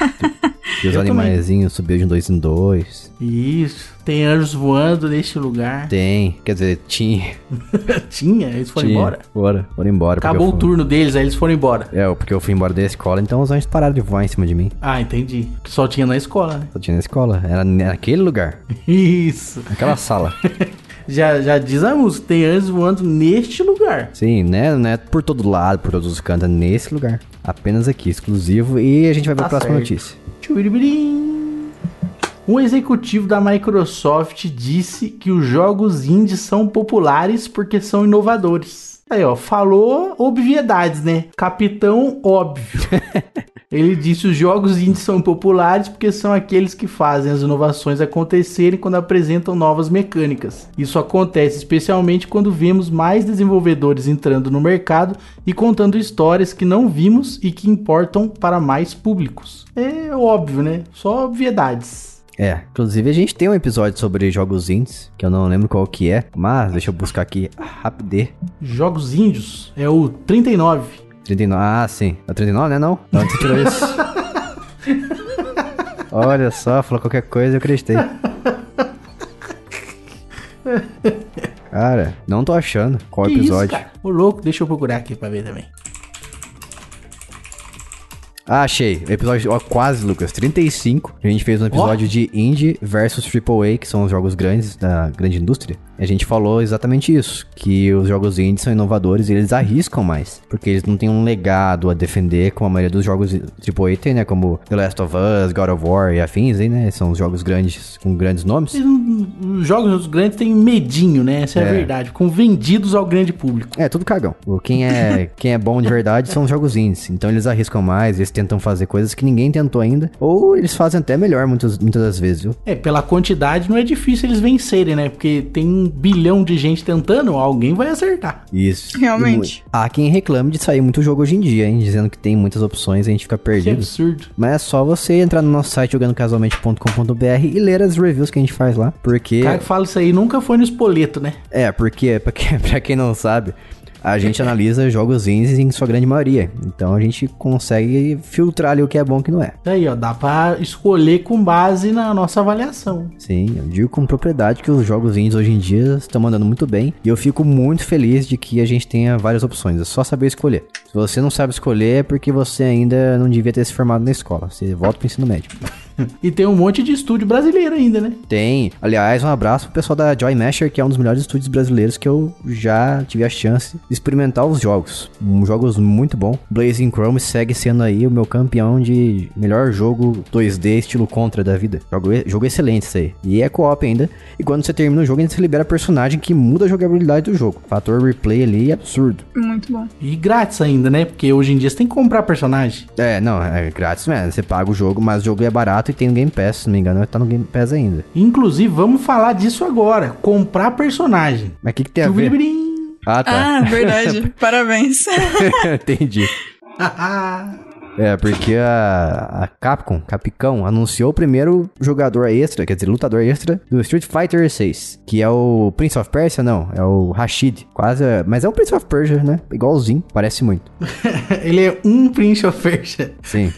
e os animaizinhos subiam de dois em dois. Isso. Tem anjos voando neste lugar. Tem, quer dizer, tinha. Tinha, eles foram tinha. embora. Bora, foram embora. Acabou o fui- turno deles, aí eles foram embora. É, porque eu fui embora da escola, então os anjos pararam de voar em cima de mim. Ah, entendi. Só tinha na escola, né? Só tinha na escola, era naquele lugar, Isso. naquela sala. Já, já diz a música, tem anjos voando neste lugar. Sim, né? Não é por todo lado, por todos os cantos, é nesse lugar. Apenas aqui, exclusivo. E a gente vai pra Tá próxima certo. notícia. Tchuribirim. Um executivo da Microsoft disse que os jogos indies são populares porque são inovadores. Aí, ó, falou obviedades, né? Capitão óbvio. Ele disse os jogos indies são populares porque são aqueles que fazem as inovações acontecerem quando apresentam novas mecânicas. Isso acontece especialmente quando vemos mais desenvolvedores entrando no mercado e contando histórias que não vimos e que importam para mais públicos. É óbvio, né? Só obviedades. É, inclusive a gente tem um episódio sobre jogos indies, que eu não lembro qual que é, mas deixa eu buscar aqui rapidez. Jogos índios é o 39. 39, ah, sim. É o 39, né? Não? Onde você tirou isso? Olha só, falou qualquer coisa eu acreditei. Cara, não tô achando qual que episódio. isso? Ô louco, deixa eu procurar aqui pra ver também. Ah, achei. Episódio, ó, quase, Lucas. 35. A gente fez um episódio de Indie versus AAA, que são os jogos grandes da grande indústria. A gente falou exatamente isso. Que os jogos indie são inovadores e eles arriscam mais. Porque eles não têm um legado a defender, como a maioria dos jogos AAA tem, né? Como The Last of Us, God of War e afins, aí, né? São os jogos grandes, com grandes nomes. Os jogos grandes têm medinho, né? Essa é, a É. verdade. Ficam vendidos ao grande público. É, tudo cagão. Quem é, quem é bom de verdade são os jogos indies. Então eles arriscam mais, eles tentam fazer coisas que ninguém tentou ainda. Ou eles fazem até melhor muitas, muitas das vezes, viu? É, pela quantidade não é difícil eles vencerem, né? Porque tem bilhão de gente tentando, alguém vai acertar. Isso. Realmente. Há quem reclame de sair muito jogo hoje em dia, hein? Dizendo que tem muitas opções e a gente fica Que perdido. absurdo. Mas é só você entrar no nosso site jogandocasualmente.com.br e ler as reviews que a gente faz lá. Porque. O cara que fala isso aí nunca foi no espoleto, né? É, porque, pra quem, pra quem não sabe, a gente analisa jogos indies em sua grande maioria. Então a gente consegue filtrar ali o que é bom e o que não é. Aí, ó, dá pra escolher com base na nossa avaliação. Sim, eu digo com propriedade que os jogos indies hoje em dia estão mandando muito bem. E eu fico muito feliz de que a gente tenha várias opções. É só saber escolher. Se você não sabe escolher, é porque você ainda não devia ter se formado na escola. Você volta pro ensino médio. E tem um monte de estúdio brasileiro ainda, né? Tem. Aliás, um abraço pro pessoal da Joy Masher, que é um dos melhores estúdios brasileiros que eu já tive a chance de experimentar os jogos. Um, jogos muito bom. Blazing Chrome segue sendo aí o meu campeão de melhor jogo 2D estilo contra da vida. Jogo, jogo excelente isso aí. E é co-op ainda. E quando você termina o jogo, ainda se libera personagem que muda a jogabilidade do jogo. Fator replay ali é absurdo. Muito bom. E grátis ainda, né? Porque hoje em dia você tem que comprar personagem. É, não, é grátis mesmo. Você paga o jogo, mas o jogo é barato e tem no Game Pass, se não me engano, tá no Game Pass ainda. Inclusive, vamos falar disso agora. Comprar personagem. Mas o que, que tem a ver? Ah, tá. Ah, verdade. Parabéns. Entendi. É, porque a, a Capcom, Capcom, anunciou o primeiro jogador extra, quer dizer, lutador extra do Street Fighter 6, que é o Prince of Persia, não, é o Rashid, quase, mas é um Prince of Persia, né? Igualzinho, parece muito. Ele é um Prince of Persia. Sim.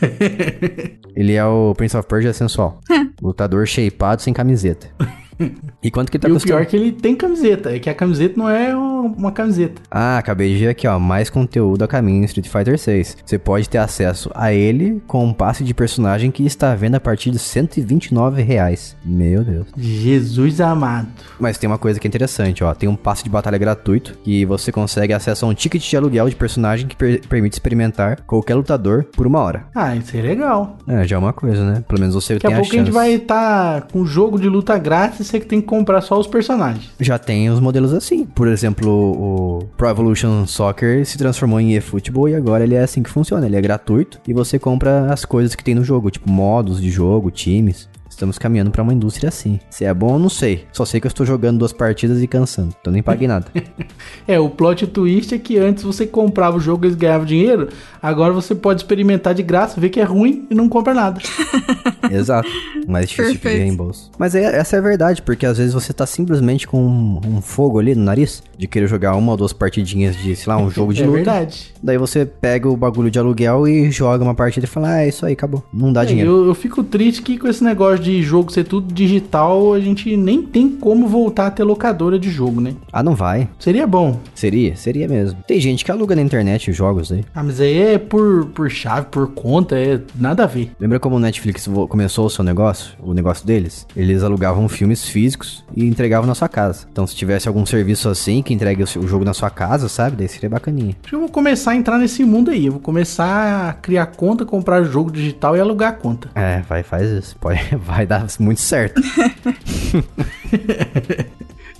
Ele é o Prince of Persia sensual. Lutador shapeado sem camiseta. E quanto que tá e o pior é que ele tem camiseta. É que a camiseta não é uma camiseta. Ah, acabei de ver aqui, ó. Mais conteúdo a caminho em Street Fighter 6. Você pode ter acesso a ele com um passe de personagem que está à venda a partir de 129 reais. Meu Deus. Jesus amado. Mas tem uma coisa que é interessante, ó. Tem um passe de batalha gratuito que você consegue acesso a um ticket de aluguel de personagem que per- permite experimentar qualquer lutador por uma hora. Ah, isso é legal. É, já é uma coisa, né? Pelo menos você Daqui a tem a pouco a chance. gente vai estar com um jogo de luta grátis você que tem que comprar só os personagens. Já tem os modelos assim. Por exemplo, o Pro Evolution Soccer se transformou em eFootball e agora ele é assim que funciona. Ele é gratuito e você compra as coisas que tem no jogo, tipo modos de jogo, times. Estamos caminhando pra uma indústria assim. Se é bom, eu não sei. Só sei que eu estou jogando duas partidas e cansando. Então nem paguei nada. É, o plot twist é que antes você comprava o jogo e eles ganhavam dinheiro, agora você pode experimentar de graça, ver que é ruim e não compra nada. Exato. Mais difícil de Perfeito. pedir reembolso. Mas é- essa é a verdade, porque às vezes você tá simplesmente com um, um fogo ali no nariz de querer jogar uma ou duas partidinhas de, sei lá, um jogo de é luta. verdade. Daí você pega o bagulho de aluguel e joga uma partida e fala, ah, é isso aí, acabou. Não dá É, dinheiro. eu, eu fico triste que com esse negócio de jogo ser tudo digital, a gente nem tem como voltar a ter locadora de jogo, né? Ah, não vai. Seria bom. Seria? Seria mesmo. Tem gente que aluga na internet os jogos aí. Ah, mas aí é por, por chave, por conta, é nada a ver. Lembra como o Netflix começou o seu negócio? O negócio deles? Eles alugavam filmes físicos e entregavam na sua casa. Então, se tivesse algum serviço assim que entregue o jogo na sua casa, sabe? Daí seria bacaninha. Acho que eu vou começar a entrar nesse mundo aí. Eu vou começar a criar conta, comprar jogo digital e alugar a conta. É, vai, faz isso. Pode, vai dar muito certo.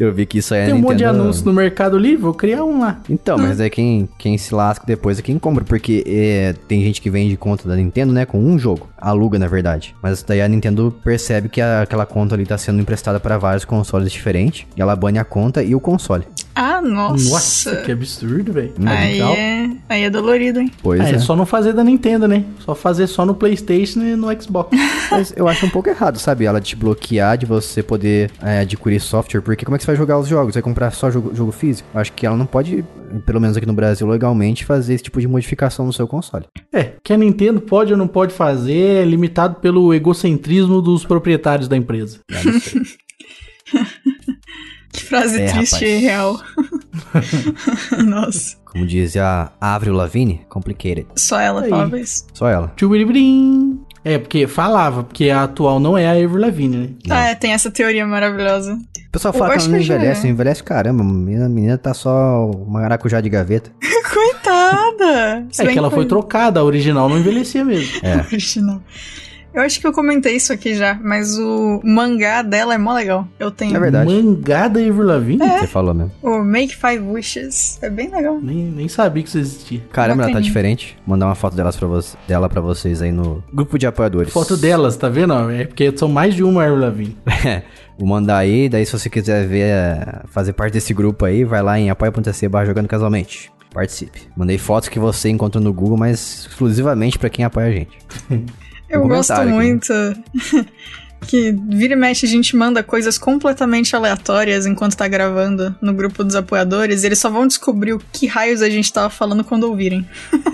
Eu vi que isso aí é Tem um monte de Nintendo- anúncio no Mercado Livre, vou criar um lá. Então, mas é quem, quem se lasca depois é quem compra, porque é, tem gente que vende conta da Nintendo, né, com um jogo, aluga na verdade. Mas daí a Nintendo percebe que a- aquela conta ali tá sendo emprestada para vários consoles diferentes, e ela bane a conta e o console. Ah, nossa. Nossa, que absurdo, velho. Aí é, aí é dolorido, hein? Pois É, é. só não fazer da Nintendo, né? Só fazer só no PlayStation e no Xbox. Mas eu acho um pouco errado, sabe? Ela te bloquear de você poder é, adquirir software, porque como é que você vai jogar os jogos? Vai comprar só jogo, jogo físico? Eu acho que ela não pode, pelo menos aqui no Brasil, legalmente, fazer esse tipo de modificação no seu console. é, que a Nintendo pode ou não pode fazer é limitado pelo egocentrismo dos proprietários da empresa. Eu não sei. Que frase É, triste rapaz. e real. Nossa. Como diz a Avril Lavigne, complicated. Só ela Aí. falava isso. Só ela. Tchubiribrim. É, porque falava, porque a atual não é a Avril Lavigne, né? Não. Ah, é, tem essa teoria maravilhosa. O pessoal Eu fala que acho ela não que eu envelhece, não envelhece caramba. A menina, a menina tá só uma maracujá de gaveta. Coitada! É que ela foi trocada, a original não envelhecia mesmo. É. original. Eu acho que eu comentei isso aqui já, mas o mangá dela é mó legal. Eu tenho É verdade. Mangá da Avril Lavigne? É. Você falou mesmo. o Make Five Wishes. É bem legal. Nem, nem sabia que isso existia. Caramba, ela tá diferente. Vou mandar uma foto delas pra vo dela pra vocês aí no grupo de apoiadores. Foto delas, tá vendo? É porque são mais de uma Avril Lavigne. Vou mandar aí, daí se você quiser ver, é, fazer parte desse grupo aí, vai lá em apoia.se barra jogando casualmente. Participe. Mandei fotos que você encontrou no Google, mas exclusivamente pra quem apoia a gente. Eu gosto aqui, né? muito Que vira e mexe a gente manda coisas completamente aleatórias enquanto tá gravando no grupo dos apoiadores e eles só vão descobrir o que raios a gente tava falando quando ouvirem.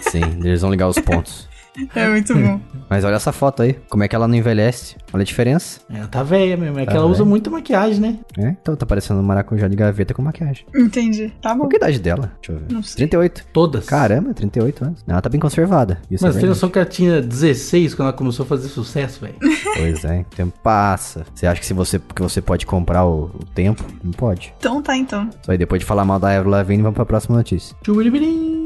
Sim, eles vão ligar os pontos. É muito bom. Mas olha essa foto aí, como é que ela não envelhece. Olha a diferença. Ela tá velha mesmo, é Tá que ela usa velha. muita maquiagem, né? É, então tá parecendo um maracujá de gaveta com maquiagem. Entendi. Tá bom. Qual que é a idade dela? Deixa eu ver. Não sei. 38. Todas. Caramba, 38 anos. Ela tá bem conservada. Isso Mas é tem noção que ela tinha 16 quando ela começou a fazer sucesso, velho. Pois é, o tempo passa. Você acha que se você, que você pode comprar o, o tempo? Não pode. Então tá, então. Só aí depois de falar mal da Avril Lavigne, vamos pra próxima notícia. Tchubiribirim.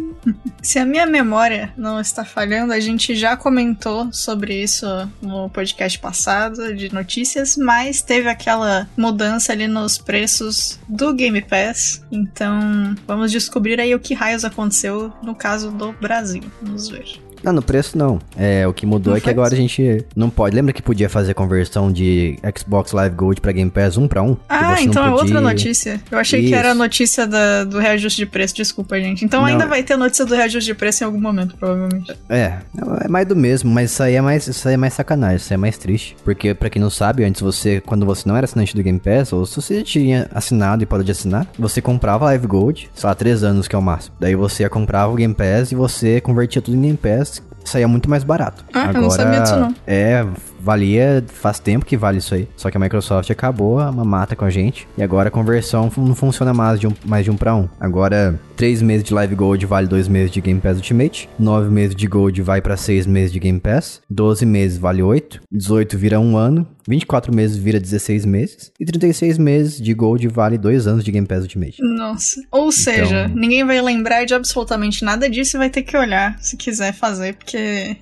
Se a minha memória não está falhando, a gente já comentou sobre isso no podcast passado de notícias, mas teve aquela mudança ali nos preços do Game Pass. Então, vamos descobrir aí o que raios aconteceu no caso do Brasil. Vamos ver. Não, no preço não. É, o que mudou Não é que agora a gente não pode. Lembra que podia fazer conversão de Xbox Live Gold pra Game Pass um pra um? Ah, então é outra podia- notícia. Eu achei que era a Isso. notícia da- do reajuste de preço. Desculpa, gente. Então Não. ainda vai ter notícia do reajuste de preço em algum momento, provavelmente. É, é mais do mesmo, mas isso aí é mais, isso aí é mais sacanagem, isso aí é mais triste. Porque, pra quem não sabe, antes você, quando você não era assinante do Game Pass, ou se você tinha assinado e parou de assinar, você comprava Live Gold, sei lá, 3 anos que é o máximo. Daí você comprava o Game Pass e você convertia tudo em Game Pass, podcast saía muito mais barato. Ah, eu não sabia disso, não. É, valia, faz tempo que vale isso aí. Só que a Microsoft acabou a mamata com a gente. E agora a conversão não funciona mais de um, mais de um pra um. Agora, 3 meses de Live Gold vale 2 meses de Game Pass Ultimate. 9 meses de Gold vai pra 6 meses de Game Pass. 12 meses vale 8. 18 vira 1 ano. 24 meses vira 16 meses. E 36 meses de Gold vale 2 anos de Game Pass Ultimate. Nossa. Ou seja, Então- ninguém vai lembrar de absolutamente nada disso e vai ter que olhar se quiser fazer, porque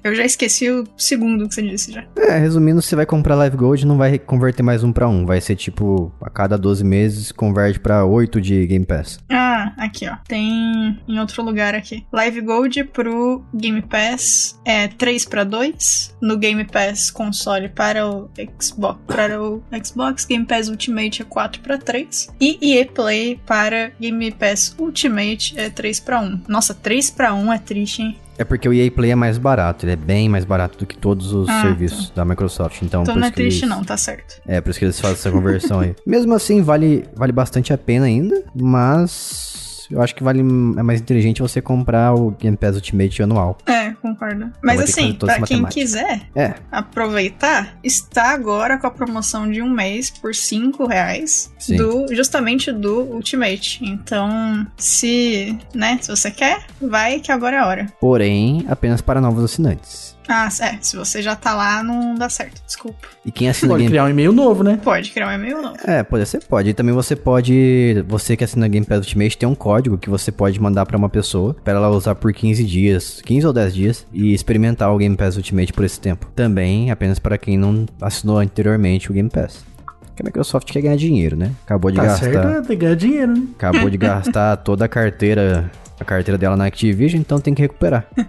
eu já esqueci o segundo que você disse já. É, resumindo, você vai comprar Live Gold não vai converter mais um pra um. Vai ser tipo, a cada 12 meses converte pra 8 de Game Pass. Ah, aqui ó. Tem em outro lugar aqui. Live Gold pro Game Pass é 3 para 2. No Game Pass console para o Xbox, para o Xbox Game Pass Ultimate é 4 para 3 e EA Play para Game Pass Ultimate é 3 para 1. Nossa, 3 para 1 é triste, hein? É porque o EA Play é mais barato, ele é bem mais barato do que todos os Ah, serviços da Microsoft. Então, Então não é triste eles- não, tá certo. É, por isso que eles fazem essa conversão aí. Mesmo assim, vale, vale bastante a pena ainda, mas eu acho que vale é mais inteligente você comprar o Game Pass Ultimate anual. É, concordo. Mas assim, essa quem matemática. quiser É, aproveitar, está agora com a promoção de um mês por 5 reais Sim. do justamente do Ultimate. Então, se, né, se você quer, vai que agora é a hora. porém, apenas para novos assinantes. Ah, é, se você já tá lá, não dá certo, desculpa. E quem assina Pode Game criar um e-mail novo, né? Pode criar um e-mail novo. É, pode ser, pode. E também você pode, você que assina Game Pass Ultimate, tem um código que você pode mandar pra uma pessoa, para ela usar por 15 dias, 15 ou 10 dias, e experimentar o Game Pass Ultimate por esse tempo. Também apenas para quem não assinou anteriormente o Game Pass. Porque a Microsoft quer ganhar dinheiro, né? Acabou de Tá gastar, certo, é, tem que ganhar dinheiro, né? acabou de gastar toda a carteira, a carteira dela na Activision, então tem que recuperar.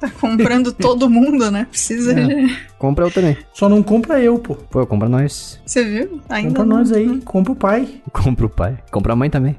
Tá comprando todo mundo, né? Precisa É. de... Compra eu também. Só não compra eu, pô. Pô, compra nós. Você viu? Ainda Compra não. nós aí, compra o pai. Compra o pai. Compra a mãe também.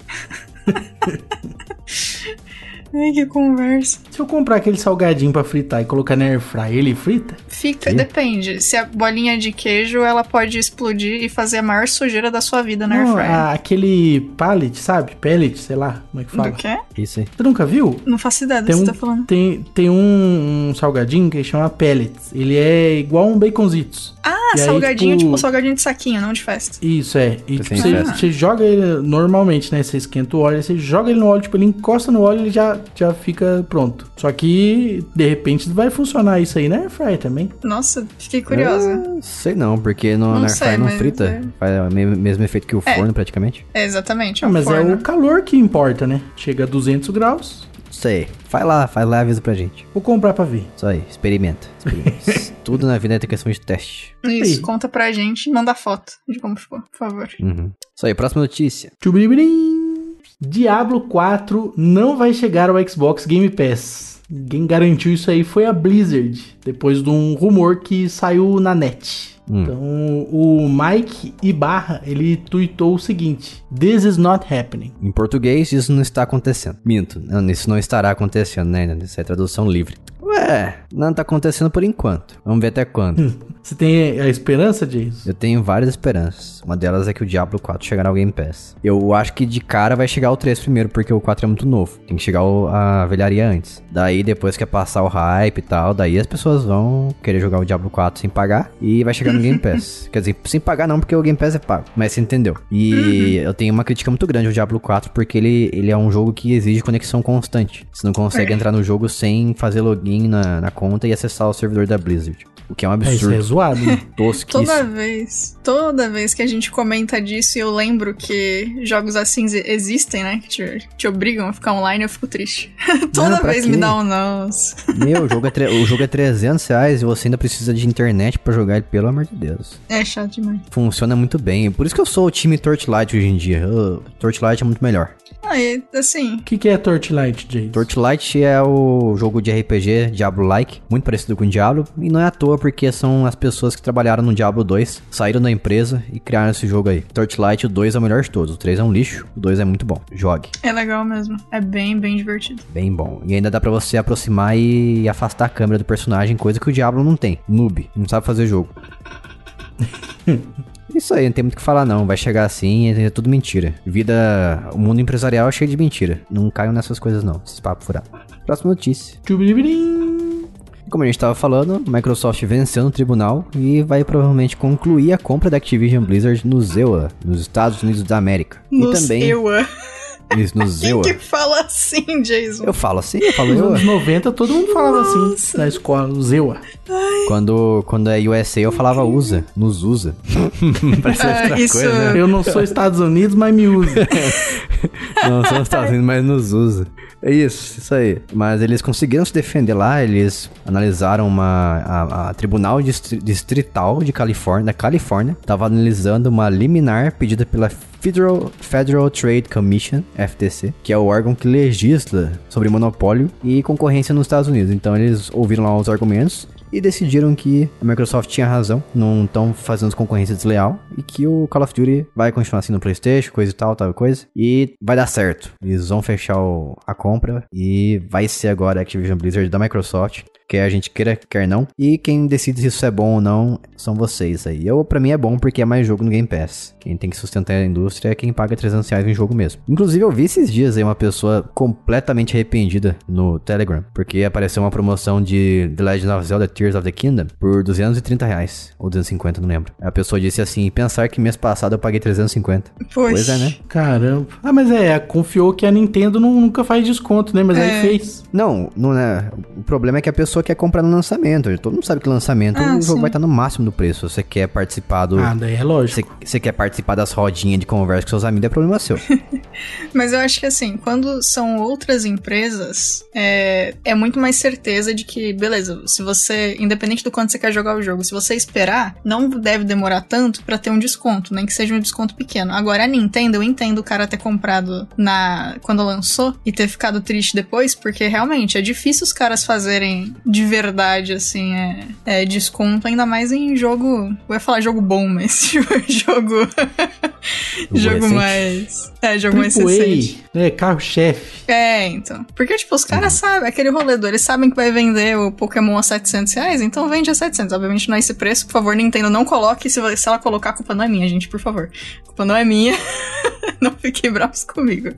Ai, que conversa. Se eu comprar aquele salgadinho pra fritar e colocar na airfryer, ele frita? Fica, depende. Se a bolinha de queijo, ela pode explodir e fazer a maior sujeira da sua vida na Não, airfryer. a- aquele pallet, sabe? Pellet, sei lá como é que fala. Do quê? Isso aí. Você nunca viu? Não faço ideia do que um, você tá falando. tem, tem um, um salgadinho que chama pellets. Ele é igual um baconzitos. Ah, E aí, salgadinho, tipo- tipo... salgadinho de saquinho, não de festa. Isso, é. E Você tipo, você, você joga ele normalmente, né? Você esquenta o óleo, aí você joga ele no óleo, tipo, ele encosta no óleo e ele já, já fica pronto. Só que, de repente, vai funcionar isso aí na airfryer também. Nossa, fiquei curiosa. Ah, sei não, porque no, Não na sei, não frita. é- Faz o me- mesmo efeito que o É. forno, praticamente. É, exatamente. Ah, um mas é forno. o calor que importa, né? Chega a 200 graus, Sei. Faz lá, faz lá e avisa pra gente. vou comprar pra ver. Isso aí, experimenta. experimenta. Tudo na vida é questão de teste. Isso, Aí. conta pra gente e manda foto de como ficou, por favor. Uhum. Isso aí, próxima notícia. Tchubiribirim. Diablo 4 não vai chegar ao Xbox Game Pass. Quem garantiu isso aí foi a Blizzard, depois de um rumor que saiu na net. Hum. Então, o Mike Ibarra, ele tweetou o seguinte: This is not happening. Em português, isso não está acontecendo. Minto, não, isso não estará acontecendo, né? Isso é tradução livre. Ué, não tá acontecendo por enquanto. Vamos ver até quando. Você tem a esperança disso? Eu tenho várias esperanças. Uma delas é que o Diablo 4 chegará ao Game Pass. Eu acho que de cara vai chegar o 3 primeiro, porque o 4 é muito novo. Tem que chegar o- a velharia antes. Daí, depois que é passar o hype e tal, daí as pessoas vão querer jogar o Diablo 4 sem pagar e vai chegar no Game Pass. Quer dizer, sem pagar não, porque o Game Pass é pago. Mas você entendeu. E eu tenho uma crítica muito grande ao Diablo 4, porque ele, ele é um jogo que exige conexão constante. Você não consegue É. entrar no jogo sem fazer login na, na conta e acessar o servidor da Blizzard. O que é um É, isso absurdo. é zoado. né? tosquice. Toda vez, toda vez que a gente comenta disso e eu lembro que jogos assim exi- existem, né? Que te, te obrigam a ficar online, eu fico triste. toda vez quê? me dá um nossa. Meu, o jogo, é o jogo é 300 reais e você ainda precisa de internet pra jogar ele, pelo amor de Deus. É chato demais. Funciona muito bem. Por isso que eu sou o time Torchlight hoje em dia. Uh, Torchlight é muito melhor. Aí, assim, O que, que é Torchlight, Jason? Torchlight é o jogo de RPG Diablo-like, muito parecido com o Diablo, e não é à toa porque são as pessoas que trabalharam no Diablo 2, saíram da empresa e criaram esse jogo aí. Torchlight, o 2 é o melhor de todos, o 3 é um lixo, o 2 é muito bom. Jogue, é legal mesmo. É bem, bem divertido. bem bom. E ainda dá pra você aproximar e afastar a câmera do personagem, coisa que o Diablo não tem. Noob, não sabe fazer jogo. Isso aí, não tem muito o que falar não. Vai chegar assim e é tudo mentira. Vida. O mundo empresarial é cheio de mentira. Não caiam nessas coisas não. Esses papos furados. Próxima notícia. Como a gente tava falando, a Microsoft venceu no tribunal e vai provavelmente concluir a compra da Activision Blizzard no ZEUA, nos Estados Unidos da América. Nos e também. EUA. Isso, no Quem que fala assim, Jason? Eu falo assim, eu falo Nos anos 90, todo mundo falava assim na escola, Zewa. Quando, quando é USA eu falava USA, nos USA. Parece Ah, outra isso- coisa, né? Eu não sou Estados Unidos, mas me usa. Não, os Estados Unidos, mas nos usa. É isso, isso aí. Mas eles conseguiram se defender lá, eles analisaram uma. A, a Tribunal Distri- Distrital de Califórnia, da Califórnia, estava analisando uma liminar pedida pela Federal, Federal Trade Commission, FTC, que é o órgão que legisla sobre monopólio e concorrência nos Estados Unidos. Então eles ouviram lá os argumentos e decidiram que a Microsoft tinha razão, não estão fazendo concorrência desleal e que o Call of Duty vai continuar assim no PlayStation, coisa e tal, tal coisa, e vai dar certo. Eles vão fechar o- a compra e vai ser agora a Activision Blizzard da Microsoft. Quer a gente queira, quer não. E quem decide se isso é bom ou não são vocês aí. Eu, pra mim, é bom porque é mais jogo no Game Pass. Quem tem que sustentar a indústria é quem paga 300 reais em jogo mesmo. Inclusive, eu vi esses dias aí uma pessoa completamente arrependida no Telegram. Porque apareceu uma promoção de The Legend of Zelda Tears of the Kingdom por 230 reais. Ou 250, não lembro. A pessoa disse assim, pensar que mês passado eu paguei 350. Pois. Pois é, né? Caramba. Ah, mas é, confiou que a Nintendo não- nunca faz desconto, né? Mas É. aí fez. Não, não é. O problema é que a pessoa quer comprar no lançamento. Todo mundo sabe que lançamento Ah, o jogo sim. vai estar no máximo do preço. Você quer participar do. Ah, daí é lógico. Você você quer participar das rodinhas de conversa com seus amigos, é problema seu. Mas eu acho que assim, quando são outras empresas, é, é muito mais certeza de que, beleza, se você, independente do quanto você quer jogar o jogo, se você esperar, não deve demorar tanto pra ter um desconto, nem que seja um desconto pequeno. Agora, a Nintendo, eu entendo o cara ter comprado na quando lançou e ter ficado triste depois, porque realmente é difícil os caras fazerem de verdade, assim, é, é desconto, ainda mais em jogo. Eu ia falar jogo bom, mas jogo. jogo recente. mais. É, jogo mais recente. Triple A, né? Carro-chefe. É, então. Porque, tipo, os Uhum. caras sabem, aquele roledor, eles sabem que vai vender o Pokémon a 700 reais, então vende a 700. Obviamente não é esse preço, por favor, Nintendo, não coloque. Se, se ela colocar, a culpa não é minha, gente, por favor. A culpa não é minha. não fiquem bravos comigo.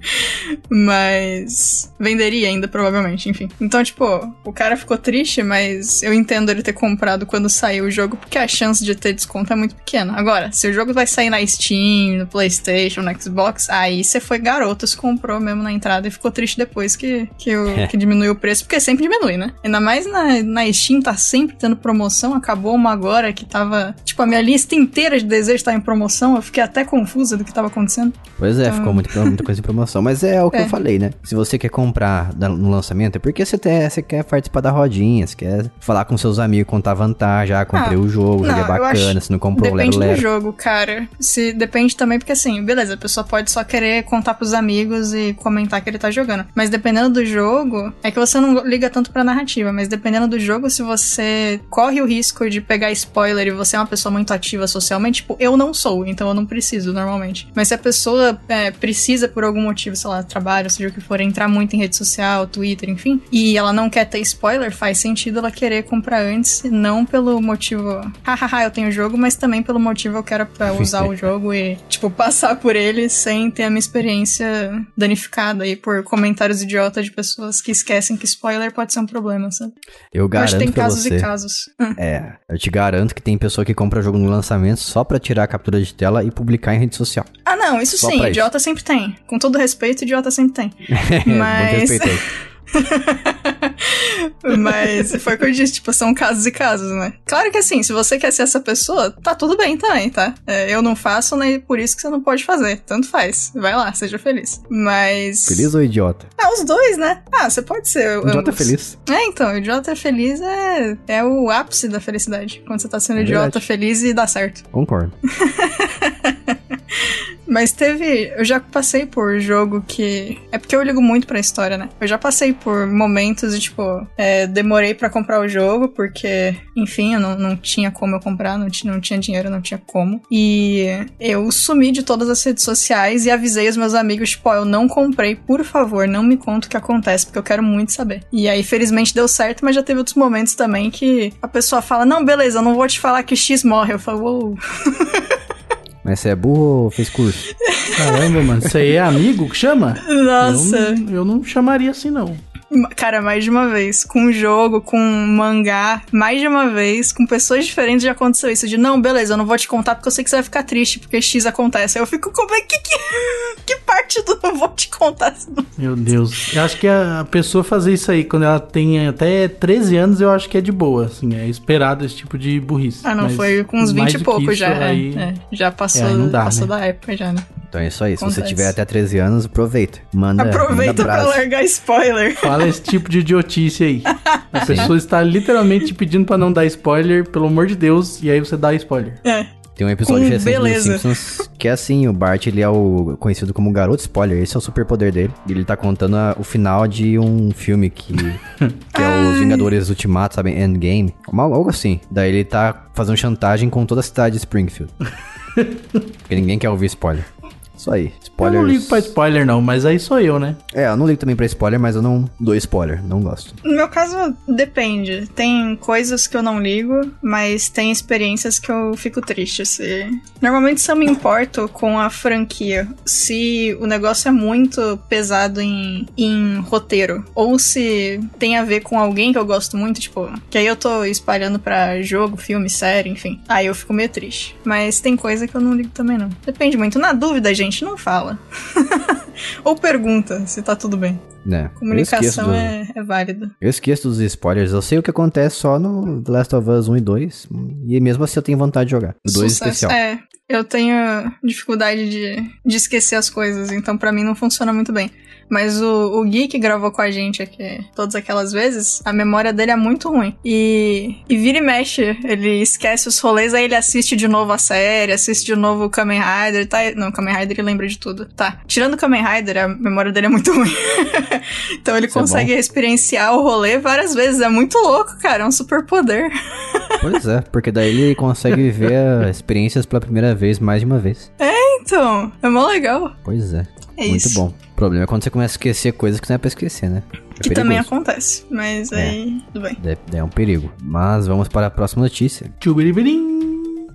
Mas. Venderia ainda, provavelmente, enfim. Então, tipo, o cara ficou triste, mas eu entendo ele ter comprado quando saiu o jogo, porque a chance de ter desconto é muito pequena. Agora, se o jogo vai sair na Steam, no PlayStation, no Xbox, aí você foi garoto, se comprou mesmo na entrada e ficou triste depois que, que, o, que diminuiu o preço, porque sempre diminui, né? Ainda mais na, na Steam tá sempre tendo promoção. Acabou uma agora que tava. Tipo, a minha lista inteira de desejos tá em promoção. Eu fiquei até confusa do que tava acontecendo. Pois é, Então- ficou muito, muita coisa em promoção. Mas é o que É. eu falei, né? Se você quer comprar no lançamento, é porque você, você quer participar da rodinha, você quer falar com seus amigos, contar vantagem. Ah, comprei Ah, o jogo, é não, eu bacana, se não comprou, lero, Depende do lero. jogo, cara. Se depende também porque assim, beleza, a pessoa pode só querer contar pros amigos e comentar que ele tá jogando. Mas dependendo do jogo, é que você não liga tanto pra narrativa, mas dependendo do jogo, se você corre o risco de pegar spoiler e você é uma pessoa muito ativa socialmente, tipo, eu não sou, então eu não preciso normalmente. Mas se a pessoa é, precisa por algum motivo, sei lá, trabalho, seja o que for, entrar muito em rede social, Twitter, enfim, e ela não quer ter spoiler, faz sentido ela querer comprar antes, não pelo motivo, hahaha, eu tenho o jogo, mas também pelo motivo eu quero pra usar o jogo e, tipo, passar por ele sem ter a minha experiência danificada aí por comentários idiotas de pessoas que esquecem que spoiler pode ser um problema, sabe? Eu Eu acho garanto que tem casos você. e casos. É, eu te garanto que tem pessoa que compra jogo no lançamento só pra tirar a captura de tela e publicar em rede social. Ah, não, isso Só sim, idiota sempre tem. Com todo respeito, idiota sempre tem. Muito Mas. respeitoso. Mas foi o que eu disse, tipo, são casos e casos, né? Claro que assim, se você quer ser essa pessoa, tá tudo bem também, tá? É, eu não faço, né? Por isso que você não pode fazer. Tanto faz. Vai lá, seja feliz. Mas. Feliz ou idiota? É, os dois, né? Ah, você pode ser. Idiota ambos. feliz. É, então, o idiota feliz é, é o ápice da felicidade. Quando você tá sendo É idiota feliz e dá certo. Concordo. Mas teve. Eu já passei por jogo que. É porque eu ligo muito pra história, né? Eu já passei por momentos de, tipo, é, demorei pra comprar o jogo, porque, enfim, eu não, não tinha como eu comprar, não tinha, não tinha dinheiro, não tinha como. E eu sumi de todas as redes sociais e avisei os meus amigos, tipo, ó, eu não comprei, por favor, não me conta o que acontece, porque eu quero muito saber. E aí, felizmente, deu certo, mas já teve outros momentos também que a pessoa fala, não, beleza, eu não vou te falar que X morre. Eu falo, uou. Mas você é burro ou fez curso? Caramba, mano. Aí é amigo que chama? Nossa. Eu, não- eu não chamaria assim, não. Cara, mais de uma vez. Com jogo, com mangá, mais de uma vez, com pessoas diferentes já aconteceu isso. De não, beleza, eu não vou te contar porque eu sei que você vai ficar triste porque X acontece. Aí eu fico, como é que. Que, que parte do não vou te contar? Meu Deus. Eu acho que a pessoa fazer isso aí quando ela tem até 13 anos, eu acho que é de boa, assim. É esperado esse tipo de burrice. Ah, não, Mas foi com uns mais 20 do e pouco já. é, aí- é, já passou, É, dá, passou né? da época já, né? Então é isso aí. Se você tiver até 13 anos, aproveita. Manda. Aproveita manda pra largar spoiler. Fala esse tipo de idiotice aí. A pessoa está literalmente te pedindo pra não dar spoiler, pelo amor de Deus, e aí você dá spoiler. É. Tem um episódio Com recente beleza. dos Simpsons que é assim, o Bart ele é o conhecido como garoto spoiler, esse é o superpoder dele. E ele tá contando a- o final de um filme que, que é os Vingadores Ultimato, sabe? Endgame. Uma- Algo assim. Daí ele tá fazendo chantagem com toda a cidade de Springfield. Porque ninguém quer ouvir spoiler. Isso aí. Eu Spoilers. não ligo pra spoiler, não, mas aí sou eu, né? É, eu não ligo também pra spoiler, mas eu não dou spoiler. Não gosto. No meu caso, depende. Tem coisas que eu não ligo, mas tem experiências que eu fico triste. Se... Normalmente, se eu me importo com a franquia, se o negócio é muito pesado em, em roteiro, ou se tem a ver com alguém que eu gosto muito, tipo, que aí eu tô espalhando pra jogo, filme, série, enfim. Aí eu fico meio triste. Mas tem coisa que eu não ligo também, não. Depende muito. Na dúvida, gente, não fala. ou pergunta se tá tudo bem. Esqueço, Comunicação do- é, é válida. eu esqueço dos spoilers. Eu sei o que acontece só no The Last of Us 1 e 2. E mesmo assim eu tenho vontade de jogar. O 2 Sucesso. especial. É, eu tenho dificuldade de, de esquecer as coisas, então pra mim não funciona muito bem. Mas o, o Gui que gravou com a gente aqui todas aquelas vezes, a memória dele é muito ruim. E, e vira e mexe, ele esquece os rolês, aí ele assiste de novo a série, assiste de novo o Kamen Rider, tá? Não, Kamen Rider ele lembra de tudo. Tá. Tirando o Kamen Rider, a memória dele é muito ruim. então ele Isso é consegue experienciar o rolê várias vezes. É muito louco, cara. É um super poder. Pois é, porque daí ele consegue viver as experiências pela primeira vez mais de uma vez. Então, é mó legal. Pois é. É Muito isso. bom. O problema é quando você começa a esquecer coisas que não é pra esquecer, né? É Que também perigoso. acontece, mas É. aí tudo bem. É, é um perigo. Mas vamos para a próxima notícia. Tchubiribirim.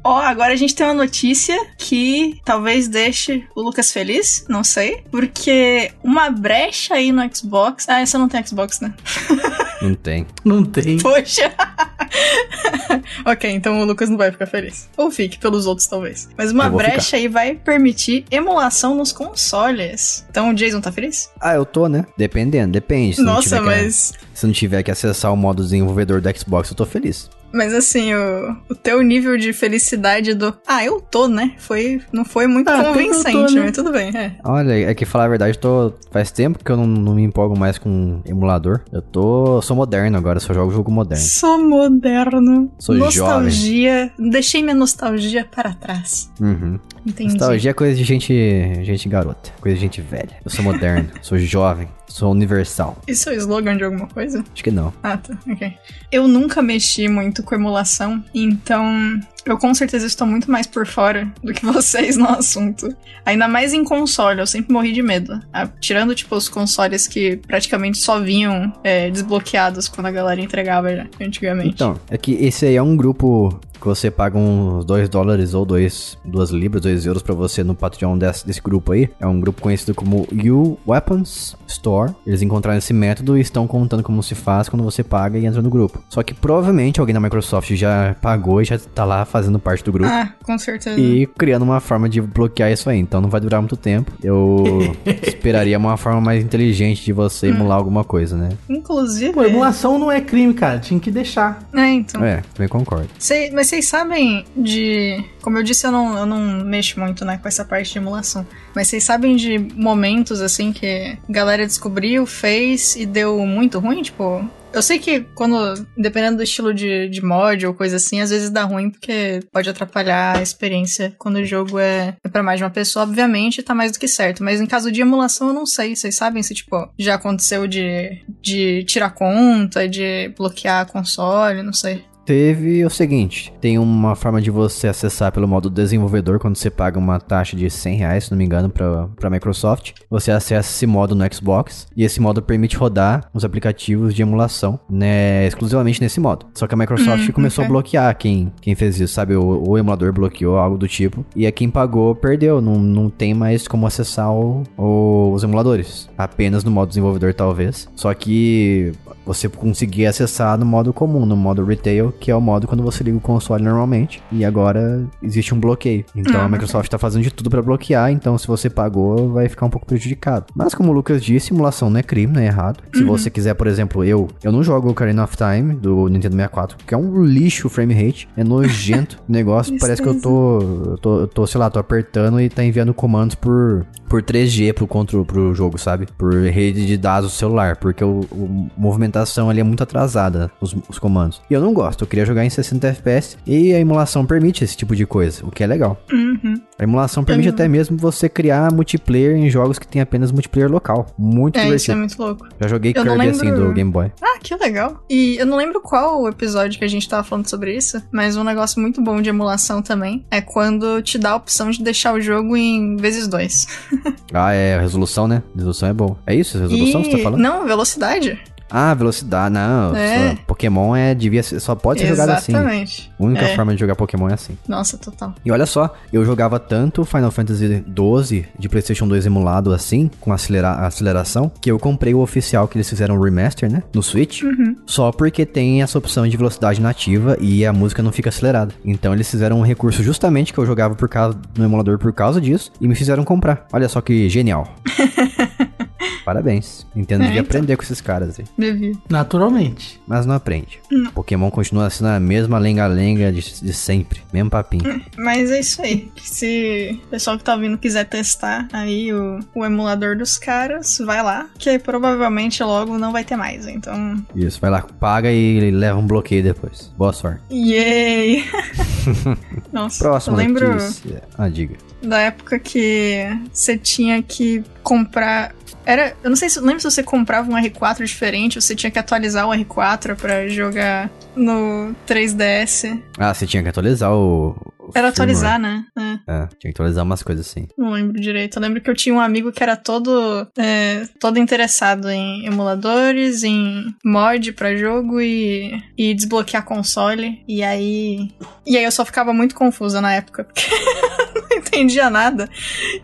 Ó, agora a gente tem uma notícia que talvez deixe o Lucas feliz, não sei, porque uma brecha aí no Xbox. Ah, essa não tem Xbox, né? Não tem. Não tem. Poxa! ok, então o Lucas não vai ficar feliz. Ou fique, pelos outros talvez. Mas uma brecha aí vai permitir emulação nos consoles. Então o Jason tá feliz? Ah, eu tô, né? Dependendo, depende. Nossa, tiver que- mas. Se não tiver que acessar o modo desenvolvedor do Xbox, eu tô feliz. Mas assim, o, o teu nível de felicidade do. Ah, eu tô, né? Foi, não foi muito Ah, eu tô, convincente, né? mas tudo bem, é. Olha, é que falar a verdade, tô. Faz tempo que eu não, não me empolgo mais com emulador. Eu tô. Sou moderno agora, só jogo jogo moderno. Sou moderno. Sou nostalgia. Deixei minha nostalgia para trás. Uhum. Entendi. Nostalgia é coisa de gente. gente garota. Coisa de gente velha. Eu sou moderno, sou jovem, sou universal. Isso é o slogan de alguma coisa? Coisa? Acho que não. Ah, tá, ok. Eu nunca mexi muito com emulação, então eu com certeza estou muito mais por fora do que vocês no assunto. Ainda mais em console, eu sempre morri de medo. Ah, tirando, tipo, os consoles que praticamente só vinham é, desbloqueados quando a galera entregava já, antigamente. Então, é que esse aí é um grupo que você paga uns 2 dólares ou 2 duas libras, 2 euros pra você no Patreon desse, desse grupo aí. É um grupo conhecido como U Weapons Store. Eles encontraram esse método e estão contando como se faz quando você paga e entra no grupo. Só que provavelmente alguém da Microsoft já pagou e já tá lá fazendo parte do grupo. Ah, com certeza. E criando uma forma de bloquear isso aí. Então não vai durar muito tempo. Eu esperaria uma forma mais inteligente de você emular alguma coisa, né? Inclusive. Pô, emulação não é crime, cara. Tinha que deixar. É, então. É, também concordo. Sei- mas vocês sabem de. Como eu disse, eu não, eu não mexo muito né, com essa parte de emulação. Mas vocês sabem de momentos assim que a galera descobriu, fez e deu muito ruim? Tipo. Eu sei que quando, dependendo do estilo de, de mod ou coisa assim, às vezes dá ruim porque pode atrapalhar a experiência quando o jogo é, é pra mais de uma pessoa, obviamente tá mais do que certo. Mas em caso de emulação eu não sei. Vocês sabem se, tipo, já aconteceu de, de tirar conta, de bloquear console, não sei. Teve o seguinte, tem uma forma de você acessar pelo modo desenvolvedor quando você paga uma taxa de 100 reais, se não me engano, pra, pra Microsoft. Você acessa esse modo no Xbox e esse modo permite rodar os aplicativos de emulação, né, exclusivamente nesse modo. Só que a Microsoft Hum, começou ok. a bloquear quem, quem fez isso, sabe? O, o emulador bloqueou algo do tipo e a quem pagou perdeu, não, não tem mais como acessar o- o- os emuladores. Apenas no modo desenvolvedor, talvez. Só que você conseguia acessar no modo comum, no modo retail, que é o modo quando você liga o console normalmente. E agora existe um bloqueio. Então a Uhum. Microsoft tá fazendo de tudo pra bloquear, então se você pagou, vai ficar um pouco prejudicado. Mas como o Lucas disse, simulação não é crime, não é errado. Se você quiser, por exemplo, eu, eu não jogo o Ocarina of Time do Nintendo 64, que é um lixo o frame rate, é nojento o negócio, parece que eu tô, eu tô, eu tô, sei lá, tô apertando e tá enviando comandos por por 3G pro controle pro jogo, sabe? Por rede de dados do celular, porque o, o- movimentação ali é muito atrasada, os, os comandos. E eu não gosto, queria jogar em 60 FPS e a emulação permite esse tipo de coisa, o que é legal. Uhum. A emulação permite até mesmo você criar multiplayer em jogos que tem apenas multiplayer local. Muito É, isso é divertido. muito louco. Já joguei Eu Kirby assim lembro- do Game Boy. Ah, que legal. E eu não lembro qual o episódio que a gente tava falando sobre isso, mas um negócio muito bom de emulação também é quando te dá a opção de deixar o jogo em vezes dois. Ah, é, resolução, né? Resolução é bom. É isso? Resolução e... você tá falando? Não, velocidade. Ah, velocidade, não. É. Pokémon é, devia ser, só pode ser jogado assim. Exatamente. A única É. forma de jogar Pokémon é assim. Nossa, total. E olha só, eu jogava tanto Final Fantasy XII de PlayStation 2 emulado assim, com acelera aceleração, que eu comprei o oficial que eles fizeram remaster, né? No Switch. Uhum. Só porque tem essa opção de velocidade nativa e a música não fica acelerada. Então eles fizeram um recurso justamente que eu jogava por causa, no emulador por causa disso e me fizeram comprar. Olha só que genial. Parabéns. Nintendo É, devia então. aprender com esses caras aí. Devia. Naturalmente. Mas não aprende. Pokémon continua sendo a mesma lenga-lenga de, de sempre. Mesmo papinho. Mas é isso aí. Se o pessoal que tá ouvindo quiser testar aí o, o emulador dos caras, vai lá. Que aí provavelmente logo não vai ter mais. Então, Isso, vai lá, paga e leva um bloqueio depois. Boa sorte. yay! Nossa, Próxima eu lembro notícia. Ah, diga. Da época que você tinha que comprar. Era, eu não sei se lembro se você comprava um R4 diferente ou você tinha que atualizar o R4 pra jogar no 3DS. Ah, você tinha que atualizar o. Era atualizar, né? É. É, tinha que atualizar umas coisas assim. Não lembro direito. Eu lembro que eu tinha um amigo que era todo, é, todo interessado em emuladores, em mod pra jogo e, e desbloquear console. E aí. E aí eu só ficava muito confusa na época, porque entendia nada.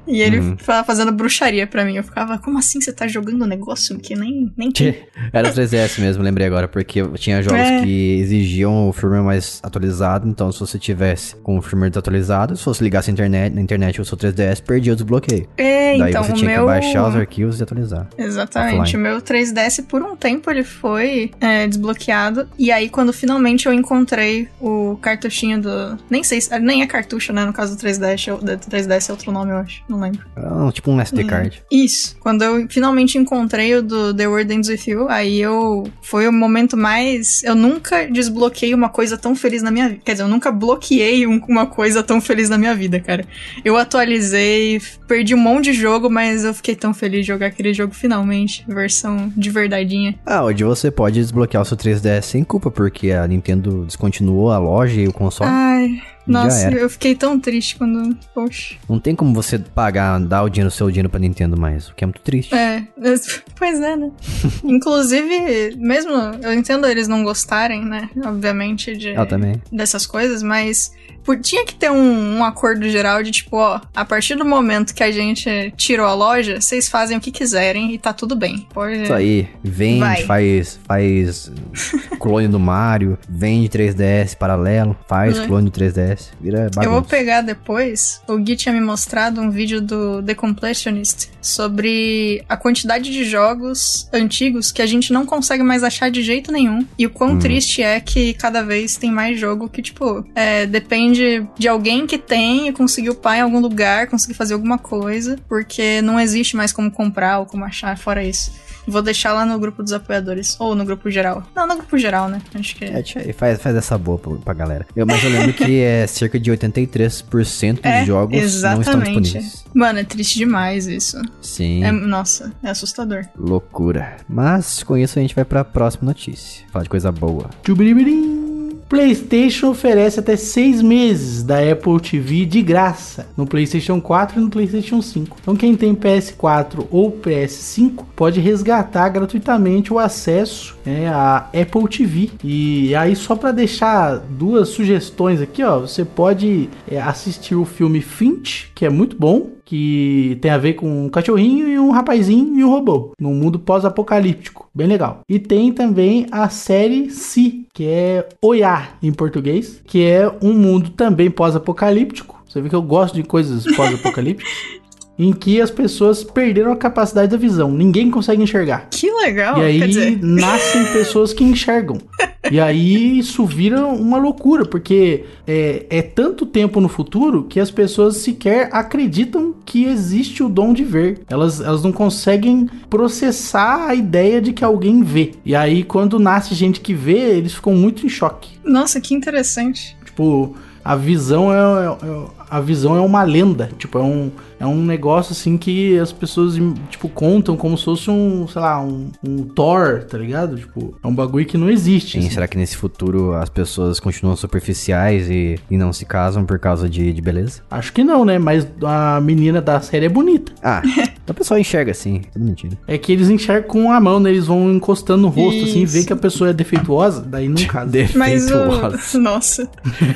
E ele Uhum. ficava fazendo bruxaria pra mim. Eu ficava, como assim você tá jogando um negócio que nem, nem tem? Era o 3DS mesmo, lembrei agora, porque tinha jogos É. que exigiam o firmware mais atualizado, então se você tivesse com o firmware desatualizado, se você ligasse a internet, na internet o seu 3DS, perdia o desbloqueio. É, Daí então você tinha meu. que baixar os arquivos e atualizar. Exatamente. offline. O meu 3DS, por um tempo, ele foi é, desbloqueado. E aí, quando finalmente eu encontrei o cartuchinho do. Nem sei se. Nem é cartucho, né? No caso do 3DS, é o- 3DS é outro nome, eu acho. Não lembro. Ah, tipo um SD Hum. card. Isso. Quando eu finalmente encontrei o do The World Ends With You, aí eu. Foi o momento mais. Eu nunca desbloqueei uma coisa tão feliz na minha vida. Quer dizer, eu nunca bloqueei um- uma coisa tão feliz na minha vida, cara. Eu atualizei, perdi um monte de jogo, mas eu fiquei tão feliz de jogar aquele jogo finalmente. Versão de verdadeinha. Ah, hoje você pode desbloquear o seu 3DS sem culpa, porque a Nintendo descontinuou a loja e o console. Ai. Nossa, eu fiquei tão triste quando. Poxa. Não tem como você pagar, dar o dinheiro, o seu dinheiro pra Nintendo mais, o que é muito triste. É, pois é, né? Inclusive, mesmo eu entendo eles não gostarem, né? Obviamente, de, Ela também. dessas coisas, mas por- tinha que ter um, um acordo geral de tipo, ó, a partir do momento que a gente tirou a loja, vocês fazem o que quiserem e tá tudo bem. Pode. Isso aí, vende, Vai. faz, faz clone do Mario, vende 3DS paralelo, faz É. clone do 3DS, vira bagunça. Eu vou pegar depois. O Gui tinha me mostrado um vídeo do The Completionist sobre a quantidade de jogos antigos que a gente não consegue mais achar de jeito nenhum. E o quão Hum. triste é que cada vez tem mais jogo que, tipo, é, depende de alguém que tem e conseguir upar em algum lugar, conseguir fazer alguma coisa, porque não existe mais como comprar ou como achar fora isso. Vou deixar lá no grupo dos apoiadores. Ou no grupo geral. Não, no grupo geral, né? Acho que É, aí faz, faz essa boa pra, pra galera. Eu, mas eu lembro que é cerca de 83% dos É, jogos não estão exatamente. disponíveis. Mano, é triste demais isso. Sim, É, nossa, é assustador. loucura. Mas com isso a gente vai pra próxima notícia. Falar de coisa boa. Tchubiribirim. PlayStation oferece até seis meses da Apple TV de graça no PlayStation 4 e no PlayStation 5. Então, quem tem PS4 ou PS5 pode resgatar gratuitamente o acesso né, à Apple TV. E aí, só para deixar duas sugestões aqui, ó, você pode é, assistir o filme Finch, que é muito bom que tem a ver com um cachorrinho e um rapazinho e um robô, num mundo pós-apocalíptico, bem legal. E tem também a série Si, que é Oiá em português, que é um mundo também pós-apocalíptico. Você vê que eu gosto de coisas pós-apocalípticas. Em que as pessoas perderam a capacidade da visão, ninguém consegue enxergar. Que legal, E aí dizer. nascem pessoas que enxergam. E aí isso vira uma loucura, porque é, é tanto tempo no futuro que as pessoas sequer acreditam que existe o dom de ver. Elas, elas não conseguem processar a ideia de que alguém vê. E aí, quando nasce gente que vê, eles ficam muito em choque. Nossa, que interessante. Tipo, a visão é, é- é- a visão é uma lenda. Tipo, é um, é um negócio assim que as pessoas, tipo, contam como se fosse um, sei lá, um, um Thor, tá ligado? Tipo, é um bagulho que não existe. Sim, assim. será que nesse futuro as pessoas continuam superficiais e, e não se casam por causa de, de beleza? Acho que não, né? Mas a menina da série é bonita. Ah, o pessoal enxerga assim, tudo mentira. É que eles enxergam com a mão, né? Eles vão encostando no rosto, assim, Isso. vê que a pessoa é defeituosa, daí não casa. Mas Defeituosa. o. Nossa.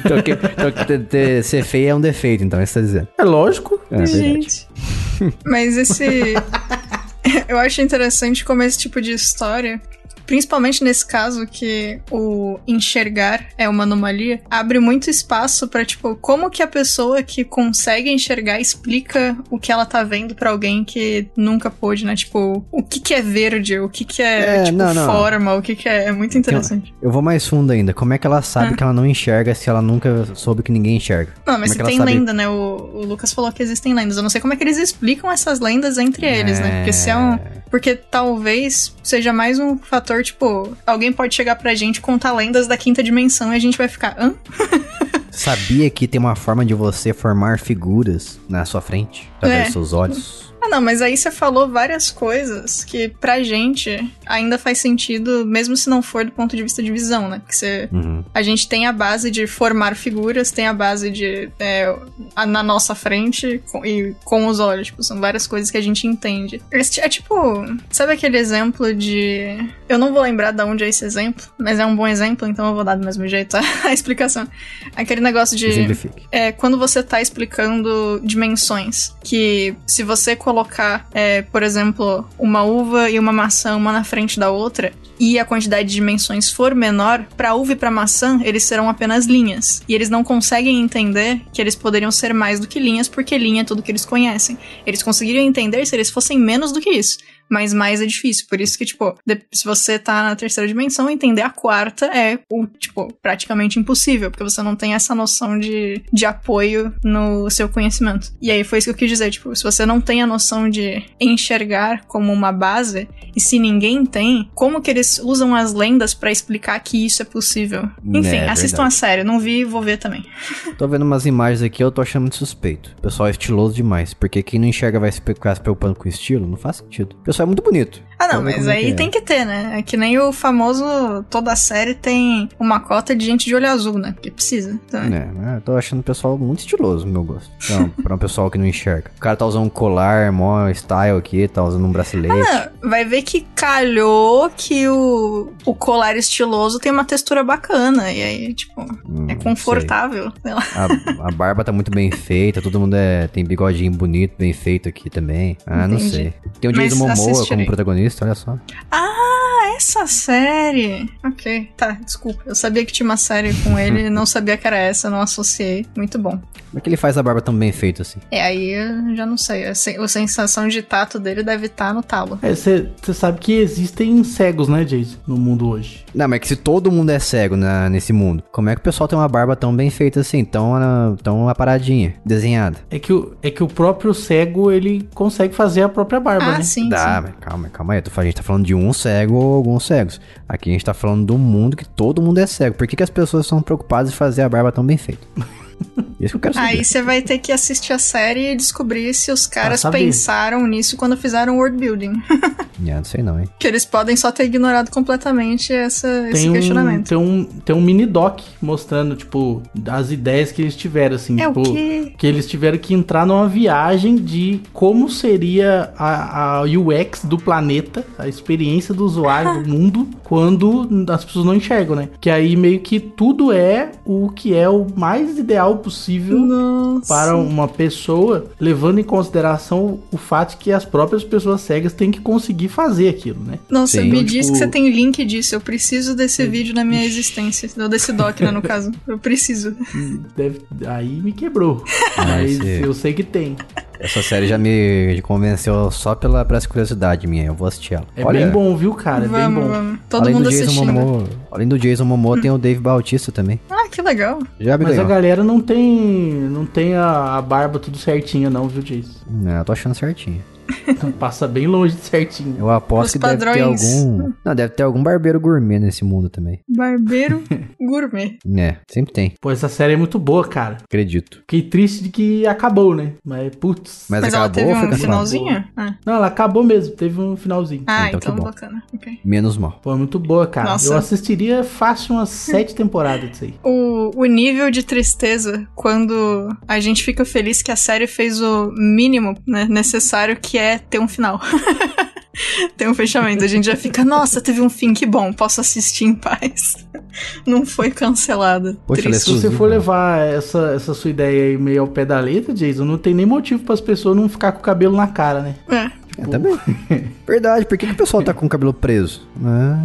então, que, então que ter- ter- ser feio é um defeito, então, é isso que você tá dizendo. É lógico. É verdade. Gente. Mas esse. Eu acho interessante como esse tipo de história. Principalmente nesse caso que o enxergar é uma anomalia, abre muito espaço pra tipo, como que a pessoa que consegue enxergar explica o que ela tá vendo pra alguém que nunca pôde, né? Tipo, o que que é verde, o que que é, É, tipo, não, não. forma, o que que é... É muito interessante. Eu vou mais fundo ainda. Como é que ela sabe Ah. que ela não enxerga se ela nunca soube que ninguém enxerga? Não, mas é se tem sabe? lenda, né? O, o Lucas falou que existem lendas. Eu não sei como é que eles explicam essas lendas entre eles, né? Porque se é um. Porque talvez seja mais um fator, tipo, alguém pode chegar pra gente contar lendas da quinta dimensão e a gente vai ficar. Hã? Sabia que tem uma forma de você formar figuras na sua frente, através É. dos seus olhos? Ah, não, mas aí você falou várias coisas que pra gente ainda faz sentido, mesmo se não for do ponto de vista de visão, né? Porque você. Uhum. A gente tem a base de formar figuras, tem a base de. é, a- na nossa frente com- e com os olhos. Tipo, são várias coisas que a gente entende. É tipo. Sabe aquele exemplo de. Eu não vou lembrar de onde é esse exemplo, mas é um bom exemplo, então eu vou dar do mesmo jeito a, a explicação. Aquele negócio de. Exemplifique. É quando você tá explicando dimensões. Que se você colocar, é, por exemplo, uma uva e uma maçã uma na frente da outra, e a quantidade de dimensões for menor, pra uva e pra maçã, eles serão apenas linhas. E eles não conseguem entender que eles poderiam ser mais do que linhas, porque linha é tudo que eles conhecem. Eles conseguiriam entender se eles fossem menos do que isso. Mas mais é difícil. Por isso que, tipo, se você tá na terceira dimensão, entender a quarta é, o, tipo, praticamente impossível, porque você não tem essa noção de, de apoio no seu conhecimento. E aí foi isso que eu quis dizer, tipo, se você não tem a noção de enxergar como uma base, e se ninguém tem, como que eles usam as lendas pra explicar que isso é possível? Enfim, É, assistam verdade. a série, não vi, vou ver também. Tô vendo umas imagens aqui, eu tô achando muito suspeito. O pessoal é estiloso demais, porque quem não enxerga vai se ficar se preocupando com estilo, não faz sentido. O é muito bonito. Ah, não, mas aí é. tem que ter, né? É que nem o famoso. Toda série tem uma cota de gente de olho azul, né? Porque precisa. Então, É, eu tô achando o pessoal muito estiloso, meu gosto. Então, pra um pessoal que não enxerga. O cara tá usando um colar, mó style aqui, tá usando um bracelete. Ah, vai ver que calhou que o, o colar estiloso tem uma textura bacana. E aí, tipo, Hum, é não confortável. sei lá. sei. A, a barba tá muito bem feita, todo mundo é, tem bigodinho bonito, bem feito aqui também. Ah, não Entendi. sei. Tem o Jason Momoa assistirei. como protagonista, olha só. Ah, essa série. Ok, tá, desculpa. Eu sabia que tinha uma série com ele, não sabia que era essa, não associei. Muito bom. Como é que ele faz a barba tão bem feita assim? É, aí eu já não sei. A, sen- a sensação de tato dele deve estar no talo. Você sabe que existem cegos, né, Jason, no mundo hoje. Não, mas é que se todo mundo é cego na- nesse mundo, como é que o pessoal tem uma barba tão bem feita assim, tão, tão aparadinha, desenhada? É que, o, é que o próprio cego, ele consegue fazer a própria barba, Ah, né? sim, Dá, sim. mas calma, calma aí. tô A gente tá falando de um cego ou alguns cegos. Aqui a gente tá falando do mundo que todo mundo é cego. Por que, que as pessoas são preocupadas em fazer a barba tão bem feita? Isso que eu quero saber. Aí você vai ter que assistir a série e descobrir se os caras pensaram nisso quando fizeram o world building. É, não sei não, hein? que eles podem só ter ignorado completamente essa, esse Tem um, questionamento. tem, um, tem um mini doc mostrando, tipo, as ideias que eles tiveram, assim. É o tipo, quê? que eles tiveram que entrar numa viagem de como seria a, a UX do planeta, a experiência do usuário do mundo, quando as pessoas não enxergam, né? Que aí meio que tudo é o que é o mais ideal possível Nossa. para uma pessoa, levando em consideração o fato de que as próprias pessoas cegas têm que conseguir fazer aquilo, né? Nossa, Sim. me Então, diz tipo- que você tem link disso. Eu preciso desse vídeo na minha existência. Ou desse doc, né, no caso. Eu preciso. Deve, aí me quebrou. Mas eu sei que tem. Essa série já me convenceu só pela, essa curiosidade minha. Eu vou assistir ela. É bem bom, viu, cara? É vamos, bem bom. vamos. Todo além mundo assistindo. Momoa, além do Jason Momoa, tem o Dave Bautista também. Ah, que legal. Já me Mas a ganhou. galera não tem, não tem a, a barba tudo certinha, não, viu, Jason? Não, eu tô achando certinho. Passa bem longe de certinho. Eu aposto Os que deve ter padrões. algum. Não, deve ter algum barbeiro gourmet nesse mundo também. Barbeiro gourmet. É, sempre tem. Pô, essa série é muito boa, cara. Acredito. Fiquei triste de que acabou, né? Mas, putz. Mas, Mas ela acabou teve ou foi um finalzinho? Ah, Não, ela acabou mesmo. Teve um finalzinho. Ah, Então que então, bacana. Ok. Menos mal. Pô, é muito boa, cara. Nossa. Eu assistiria fácil umas sete temporadas disso aí. O, o nível de tristeza quando a gente fica feliz que a série fez o mínimo né, necessário que é ter um final. ter um fechamento. A gente já fica, nossa, teve um fim, que bom, posso assistir em paz. Não foi cancelada. Poxa, é. Se você for levar essa, essa sua ideia aí meio ao pé da letra, Jason, não tem nem motivo para as pessoas não ficar com o cabelo na cara, né? É. É, também. Verdade, por que, que o pessoal tá com o cabelo preso? Ah,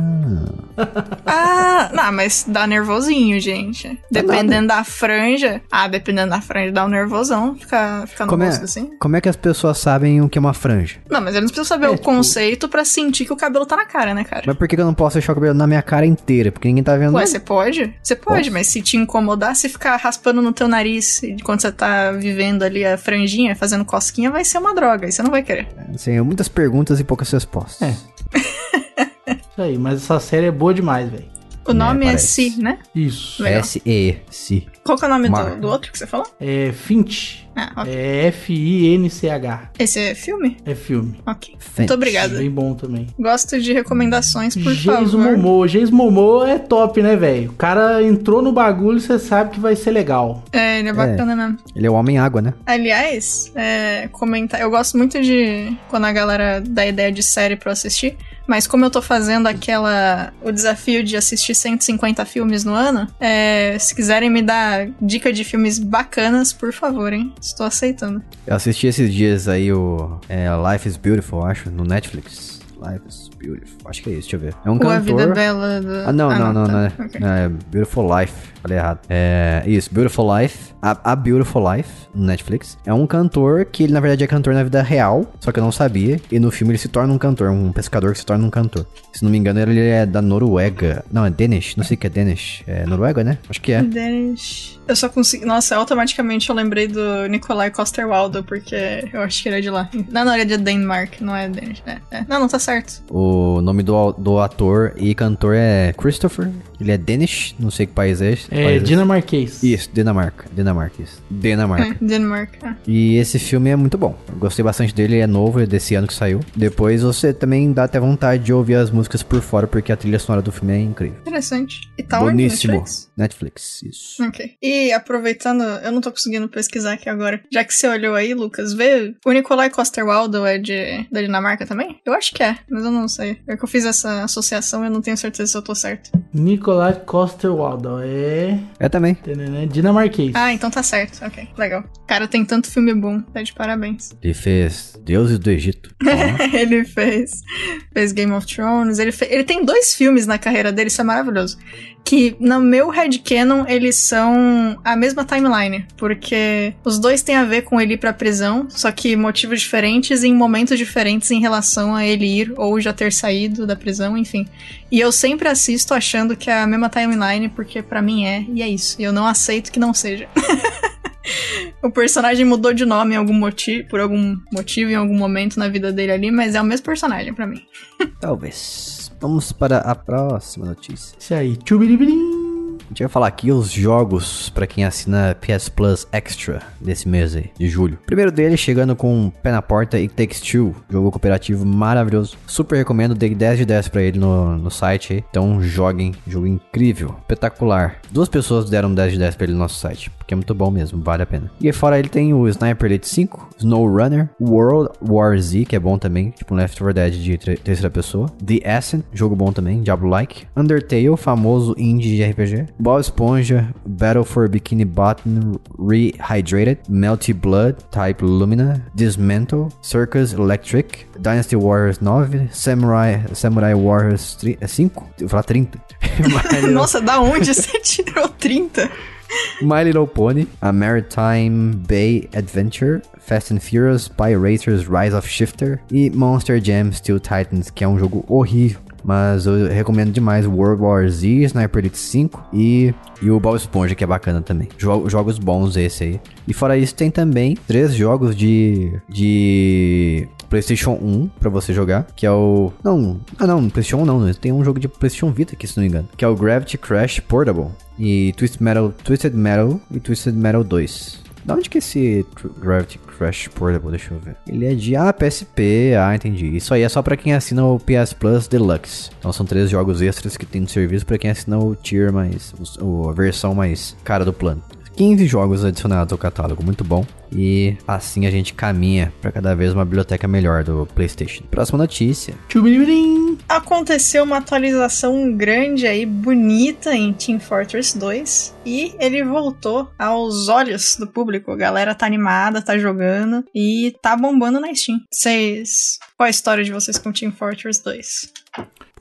Ah, não, mas dá nervosinho, gente. Dependendo da franja. Ah, dependendo da franja, dá um nervosão. Fica, fica no como, é, rosto assim. como é que as pessoas sabem o que é uma franja? Não, mas eles precisam saber É, o tipo- conceito pra sentir que o cabelo tá na cara, né, cara? Mas por que, que eu não posso deixar o cabelo na minha cara inteira? Porque ninguém tá vendo. Ué, você pode? Você pode, Posso. mas se te incomodar, se ficar raspando no teu nariz enquanto você tá vivendo ali a franjinha, fazendo cosquinha, vai ser uma droga. Aí você não vai querer. Assim, muitas perguntas e poucas respostas. É. Isso aí, mas essa série é boa demais, velho. O nome é parece. Si, né? Isso. S-E, si. Qual que é o nome do, do outro que você falou? É Finch. Ah, ok. É F-I-N-C-H. Esse é filme? É filme. Ok. Finch. Muito obrigada. Bem bom também. Gosto de recomendações, por Jason favor. Momoa. Jason Momoa é top, né, velho? O cara entrou no bagulho, você sabe que vai ser legal. É, ele é bacana mesmo. Ele é o Homem-Água, né? Aliás, é, comentar. Eu gosto muito de quando a galera dá ideia de série pra eu assistir. Mas como eu tô fazendo aquela. o desafio de assistir 150 filmes no ano, é, se quiserem me dar dica de filmes bacanas, por favor, hein? Estou aceitando. Eu assisti esses dias aí o é, Life is Beautiful, acho, no Netflix. Life is Beautiful. Acho que é isso, deixa eu ver. É um Ou cantor. a vida bela do... Ah, não, não, não, tá. não, é, Ok. não, é Beautiful Life. Falei errado. É isso, Beautiful Life. A, a Beautiful Life, no Netflix. É um cantor que ele, na verdade, é cantor na vida real, só que eu não sabia. E no filme ele se torna um cantor, um pescador que se torna um cantor. Se não me engano, ele é da Noruega. Não, é Danish. Não sei o que é Danish. É Noruega, né? Acho que é. Danish. Eu só consegui. Nossa, automaticamente eu lembrei do Nikolai Coster-Waldau, porque eu acho que ele é de lá. Não, não, ele é de Denmark, não é Danish. É, é. Não, não tá certo. O nome do, do ator e cantor é Christopher. Ele é Danish. Não sei que país é esse. É esse. dinamarquês. Isso, Dinamarca. Dinamarca, isso. Dinamarca. É, Denmark. é. E esse filme é muito bom. Eu gostei bastante dele, é novo, é desse ano que saiu. Depois você também dá até vontade de ouvir as músicas por fora, porque a trilha sonora do filme é incrível. Interessante. E tá onde? Boníssimo. Netflix? Netflix, isso. Ok. E aproveitando, eu não tô conseguindo pesquisar aqui agora. Já que você olhou aí, Lucas, vê. O Nikolai Coster-Waldau é de, da Dinamarca também? Eu acho que é, mas eu não sei. É que eu fiz essa associação e eu não tenho certeza se eu tô certo. Nicolai Coster-Waldau é É também. tanana, dinamarquês. Ah, então tá certo. Ok, legal. Cara, tem tanto filme bom. Tá de parabéns. Ele fez Deuses do Egito. Ele fez, fez Game of Thrones. Ele, fe- ele tem dois filmes na carreira dele, isso é maravilhoso. Que no meu headcanon eles são a mesma timeline. Porque os dois têm a ver com ele ir pra prisão, só que motivos diferentes e em momentos diferentes em relação a ele ir ou já ter saído da prisão, enfim. E eu sempre assisto achando que é a mesma timeline, porque pra mim é, e é isso. E eu não aceito que não seja. O personagem mudou de nome algum motivo, por algum motivo, em algum momento na vida dele ali, mas é o mesmo personagem pra mim. talvez. Vamos para a próxima notícia. Isso aí. Tchubiribirim. A gente vai falar aqui os jogos pra quem assina PS Plus Extra desse mês aí, de julho. Primeiro dele chegando com Pé na Porta e Takes Two, jogo cooperativo maravilhoso. Super recomendo, dei 10 de 10 pra ele no, no site aí. Então joguem, jogo incrível, espetacular. Duas pessoas deram 10 de 10 pra ele no nosso site, porque é muito bom mesmo, vale a pena. E fora ele tem o Sniper Elite 5, Snow Runner, World War Z, que é bom também, tipo um Left 4 Dead de terceira pessoa. The Ascent, jogo bom também, Diablo-like. Undertale, famoso indie de RPG. Bob Esponja, Battle for Bikini Bottom Rehydrated. Melty Blood, Type Lumina. Dismantle, Circus Electric. Dynasty Warriors 9. Samurai, Samurai Warriors 5. Eu vou falar 30. My Little- Nossa, da onde você tirou 30? My Little Pony, a Maritime Bay Adventure, Fast and Furious, Spy Racers Rise of Shifter e Monster Jam Steel Titans, que é um jogo horrível. Mas eu recomendo demais World War Z, Sniper Elite 5 e, e o Bob Esponja, que é bacana também. Jo- jogos bons esse aí. E fora isso, tem também três jogos de, de PlayStation 1 pra você jogar, que é o... Não, ah não, PlayStation 1 não, tem um jogo de PlayStation Vita aqui, se não me engano, que é o Gravity Crash Portable e Twisted Metal, Twisted Metal e Twisted Metal 2. Da onde que é esse Gravity Crash Portable? Deixa eu ver. Ele é de ah, PSP. Ah, entendi. Isso aí é só pra quem assina o PS Plus Deluxe. Então são três jogos extras que tem no serviço pra quem assina o tier mais. o- a versão mais cara do plano. 15 jogos adicionados ao catálogo, muito bom. E assim a gente caminha pra cada vez uma biblioteca melhor do PlayStation. Próxima notícia. Tchubiribirim. Aconteceu uma atualização grande aí, bonita em Team Fortress 2. E ele voltou aos olhos do público. A galera tá animada, tá jogando e tá bombando na Steam. Vocês. Qual a história de vocês com Team Fortress 2?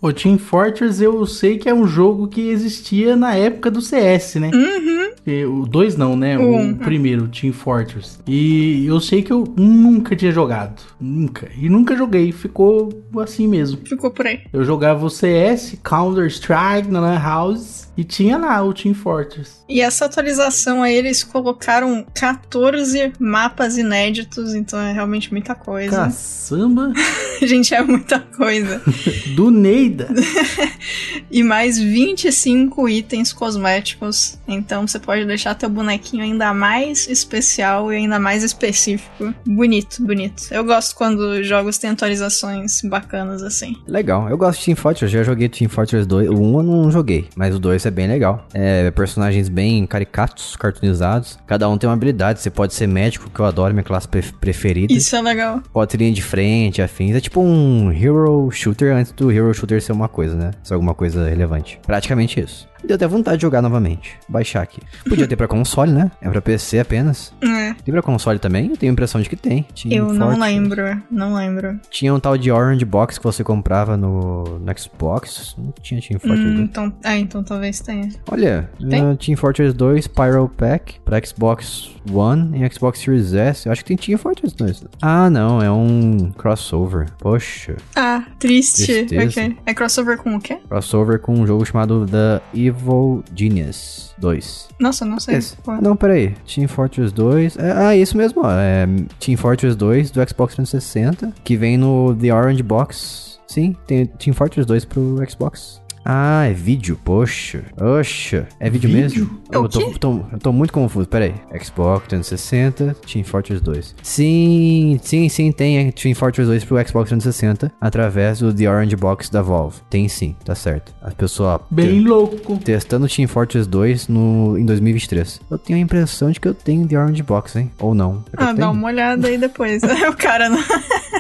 Pô, Team Fortress eu sei que é um jogo que existia na época do CS, né? Uhum. E O 2 não, né? O O um. primeiro, Team Fortress. E eu sei que eu nunca tinha jogado. Nunca. E nunca joguei. Ficou assim mesmo. Ficou por aí. Eu jogava o CS, Counter-Strike na Lan House. E tinha lá o Team Fortress. E essa atualização aí, eles colocaram 14 mapas inéditos, então é realmente muita coisa. Caçamba Gente, é muita coisa. do Neida. E mais 25 itens cosméticos. Então você pode deixar teu bonequinho ainda mais especial e ainda mais específico. Bonito, bonito. Eu gosto quando jogos têm atualizações bacanas assim. Legal, eu gosto de Team Fortress, já joguei Team Fortress 2. O 1 eu não joguei, mas o 2 é bem legal. É, personagens bem caricatos, cartoonizados. Cada um tem uma habilidade. Você pode ser médico, que eu adoro, minha classe pre- preferida. Isso é legal. Pode linha de frente, afins. É tipo um hero shooter antes do hero shooter ser uma coisa, né? Ser alguma coisa relevante. Praticamente isso. Deu até vontade de jogar novamente. Baixar aqui. Podia ter pra console, né? É pra PC apenas. É. Tem pra console também? Eu tenho a impressão de que tem. Team Eu não lembro, não lembro. Tinha um tal de Orange Box que você comprava no, no Xbox. Não tinha Team Fortress Hum, 2. então, é, então talvez tenha. Olha, Tem? Team Fortress 2 Pyro Pack pra Xbox One e Xbox Series S. Eu acho que tem Team Fortress 2. Ah, não, é um crossover. Poxa, Ah, triste. Tristeza. Ok. É crossover com o quê? crossover com um jogo chamado The Evil Genius 2. Nossa, não sei. Esse. Qual é. Não, peraí. Team Fortress 2. É, ah, isso mesmo, ó. É Team Fortress 2 do Xbox 360, que vem no The Orange Box. Sim, tem Team Fortress 2 pro Xbox. Ah, é vídeo, poxa. Oxa, é vídeo, Vídeo? mesmo? É o eu, tô, quê? tô- eu tô muito confuso, peraí. Xbox 360, Team Fortress 2. Sim, sim, sim, tem Team Fortress 2 pro Xbox 360 através do The Orange Box da Valve. Tem sim, tá certo. A pessoa Bem louco. Testando Team Fortress 2 no, em 2023. Eu tenho a impressão de que eu tenho The Orange Box, hein? Ou não. Ah, dá tenho? uma olhada aí depois. o cara não.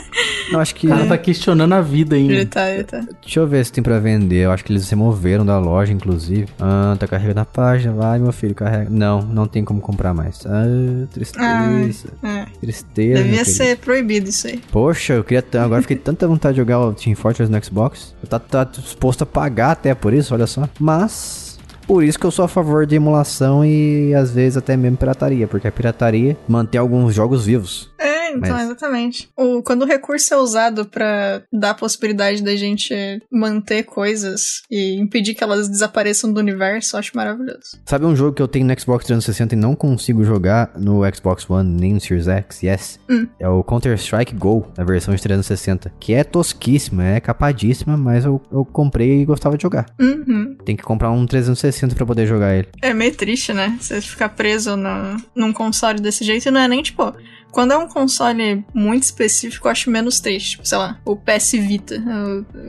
Não, acho que. O cara tá questionando a vida Ele ainda. tá, ele tá. Deixa eu ver se tem pra vender. Eu acho que eles removeram da loja, inclusive. Ah, tá carregando a página. Vai, meu filho, carrega. Não, não tem como comprar mais. Ah, tristeza. É. Tristeza. Devia ser proibido isso aí. Poxa, eu queria. Agora fiquei tanta vontade de jogar o Team Fortress no Xbox. Eu tá, tá disposto a pagar até por isso, olha só. Mas. Por isso que eu sou a favor de emulação e às vezes até mesmo pirataria, porque a pirataria mantém alguns jogos vivos. É, então, Mas- exatamente. O, quando o recurso é usado pra dar a possibilidade da gente manter coisas e impedir que elas desapareçam do universo, eu acho maravilhoso. Sabe um jogo que eu tenho no Xbox 360 e não consigo jogar no Xbox One nem no Series X? Yes. Hum. É o Counter-Strike Go, na versão de 360. Que é tosquíssima, é capadíssima, mas eu, eu comprei e gostava de jogar. Uhum. Tem que comprar um 360 pra poder jogar ele. É meio triste, né? Você ficar preso no, num console desse jeito e não é nem tipo. Quando é um console muito específico, eu acho menos triste. Tipo, sei lá, o PS Vita,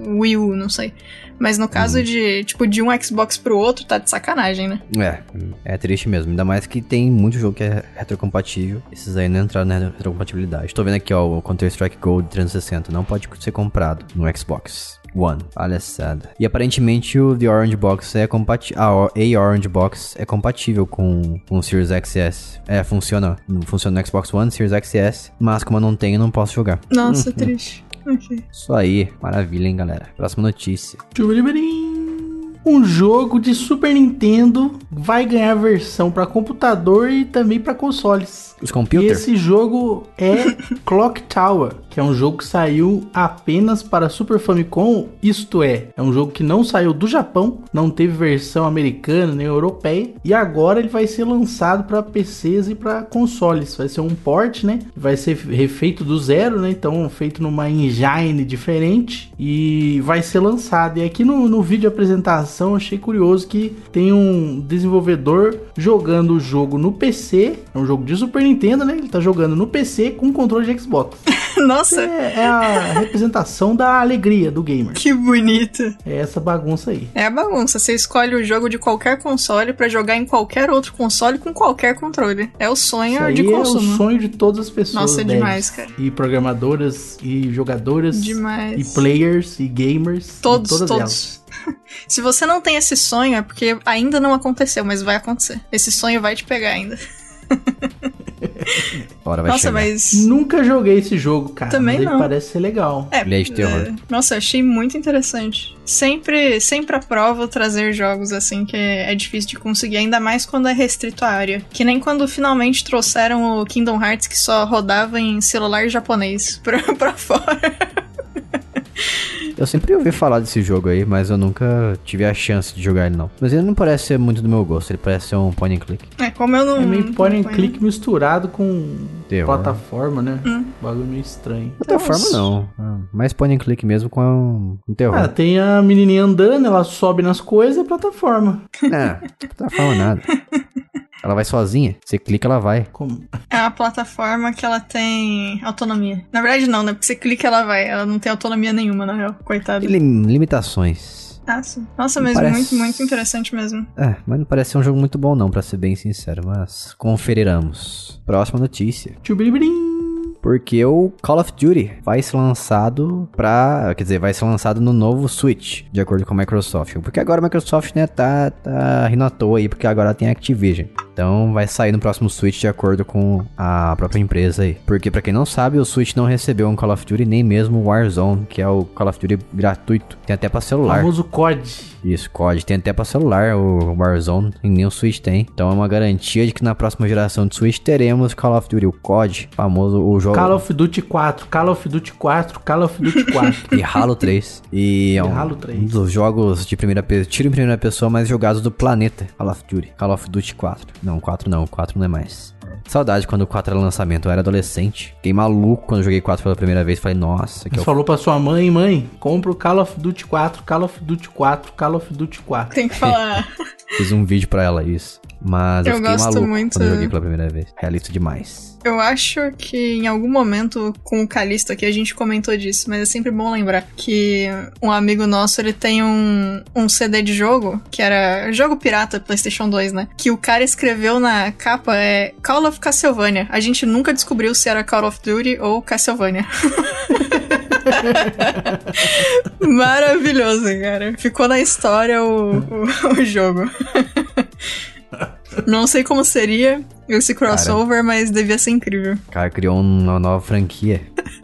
o Wii U, não sei. Mas no caso de, tipo, de um Xbox pro outro, tá de sacanagem, né? É, é triste mesmo. Ainda mais que tem muito jogo que é retrocompatível. Esses aí não entraram na retrocompatibilidade. Tô vendo aqui, ó, o Counter-Strike Gold 360. Não pode ser comprado no Xbox One. Palhaçada. E aparentemente o The Orange Box é compatível. A Orange Box é compatível com, com o Series XS. É, funciona. Funciona no Xbox One, Series XS. Mas como eu não tenho, não posso jogar. Nossa, triste. Ok. Isso aí. Maravilha, hein, galera. Próxima notícia. Tchubiribirim. Um jogo de Super Nintendo vai ganhar versão pra computador e também pra consoles. Os E computers? esse jogo é Clock Tower, que é um jogo que saiu apenas para Super Famicom, isto é, é um jogo que não saiu do Japão, não teve versão americana nem europeia, e agora ele vai ser lançado para PCs e para consoles. Vai ser um port, né? Vai ser refeito do zero, né? Então feito numa engine diferente e vai ser lançado. E aqui no, no vídeo de apresentação eu achei curioso que tem um desenvolvedor jogando o jogo no PC, é um jogo de Super Nintendo, né? Ele tá jogando no PC com controle de Xbox. Nossa, É, é a representação da alegria do gamer. que bonito. É essa bagunça aí. É a bagunça. Você escolhe o jogo de qualquer console pra jogar em qualquer outro console com qualquer controle. É o sonho de é consumo. o sonho de todas as pessoas. Nossa, é devs. demais, cara. E programadoras, e jogadoras, Demais. e players, e gamers. Todos, e todas todos. elas. Se você não tem esse sonho, é porque ainda não aconteceu, mas vai acontecer. Esse sonho vai te pegar ainda. Hora vai Nossa, chegar. mas. Nunca joguei esse jogo, cara. Também mas ele não. parece ser legal. É, Ele é de terror. é, nossa, achei muito interessante. Sempre, sempre aprovo trazer jogos assim que é difícil de conseguir, ainda mais quando é restrito à área. Que nem quando finalmente trouxeram o Kingdom Hearts que só rodava em celular japonês pra, pra fora. Eu sempre ouvi falar desse jogo aí, mas eu nunca tive a chance de jogar ele não. Mas ele não parece ser muito do meu gosto, ele parece ser um point and click. É, como eu não. É meio point and click misturado com Terror. plataforma, né? Hum. Bagulho meio estranho. Plataforma Nossa. não. Ah, Mais point and click mesmo com, um, terror. Ah, tem a menininha andando, ela sobe nas coisas, é plataforma. Não, plataforma nada. Ela vai sozinha. Você clica, ela vai. Como? É uma plataforma que ela tem autonomia. Na verdade, não, né? Porque você clica ela vai. Ela não tem autonomia nenhuma, na real. Coitada. Tem lim- limitações. Nossa, Nossa Não mas parece- muito, muito interessante mesmo. É, mas não parece ser um jogo muito bom não, pra ser bem sincero. Mas conferiramos. Próxima notícia. Tchubiribirim. Porque o Call of Duty vai ser lançado pra. Quer dizer, vai ser lançado no novo Switch, de acordo com a Microsoft. Porque agora a Microsoft, né, tá, tá rindo à toa aí, porque agora tem Activision. Então vai sair no próximo Switch de acordo com a própria empresa aí. Porque pra quem não sabe, o Switch não recebeu um Call of Duty, nem mesmo o Warzone, que é o Call of Duty gratuito. Tem até pra O celular. famoso COD. Isso, COD. Tem até pra celular o Warzone, e nem o Switch tem. Então é uma garantia de que na próxima geração de Switch teremos Call of Duty, o COD, famoso o jogo. Call of Duty 4, Call of Duty 4, Call of Duty 4. E Halo 3. E é um, Halo 3. um dos jogos de primeira pessoa, tiro em primeira pessoa mais jogados do planeta. Call of Duty. Call of Duty 4. Não, 4 não, 4 não é mais. Saudade quando o 4 era lançamento, eu era adolescente. Fiquei maluco quando joguei 4 pela primeira vez. Falei, nossa, que é Você o falou pra sua mãe, mãe, compra o Call of Duty 4, Call of Duty 4, Call of Duty 4. Tem que falar. Fiz um vídeo pra ela isso. Mas eu, Eu fiquei gosto maluco muito- quando eu joguei pela primeira vez. Realista demais. Eu acho que em algum momento com o Calixto aqui a gente comentou disso, mas é sempre bom lembrar que um amigo nosso ele tem um, um CD de jogo, que era jogo pirata PlayStation 2, né? Que o cara escreveu na capa é Call of Castlevania. A gente nunca descobriu se era Call of Duty ou Castlevania. Maravilhoso, cara. Ficou na história o, o, o jogo. Não sei como seria esse crossover, mas devia ser incrível. O cara criou uma nova franquia.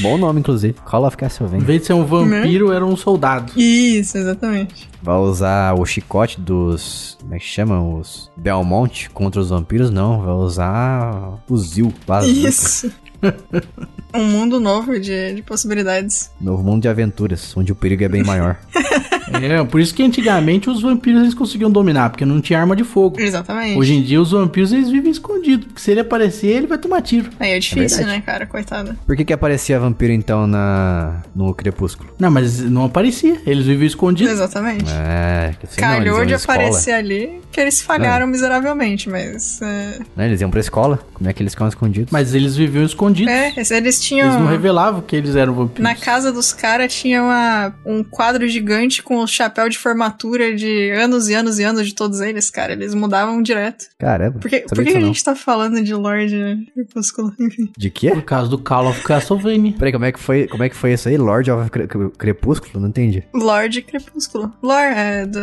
Bom nome, inclusive. Call of Em Castlevania. vez de ser um vampiro, era um soldado. Isso, exatamente. Vai usar o chicote dos. Como é que chama? Os Belmont contra os vampiros? Não, vai usar fuzil. Bazuca. Isso. um mundo novo de, de possibilidades. Novo mundo de aventuras, onde o perigo é bem maior. É, por isso que antigamente os vampiros eles conseguiam dominar, porque não tinha arma de fogo. Exatamente. Hoje em dia os vampiros eles vivem escondidos, porque se ele aparecer, ele vai tomar tiro. Aí é difícil, verdade. né, cara? Coitada. Por que que aparecia vampiro então na no Crepúsculo? Não, mas não aparecia, eles viviam escondidos. Exatamente. É, que não, Calhou de aparecer ali que eles falharam miseravelmente, mas. É, Né, eles iam pra escola. Como é que eles ficam escondidos? Mas eles viviam escondidos. é eles tinham. Eles não revelavam que eles eram vampiros. Na casa dos caras tinha uma, um quadro gigante com o chapéu de formatura de anos e anos e anos de todos eles, cara. Eles mudavam direto. Caramba. Por que, por que a gente tá falando de Lorde Crepúsculo? De quê? Por causa do Call of Castlevania. Peraí, como é que foi, como é que foi isso aí? Lord of Cre- Cre- Crepúsculo? Não entendi. Lorde Crepúsculo. Lore é do.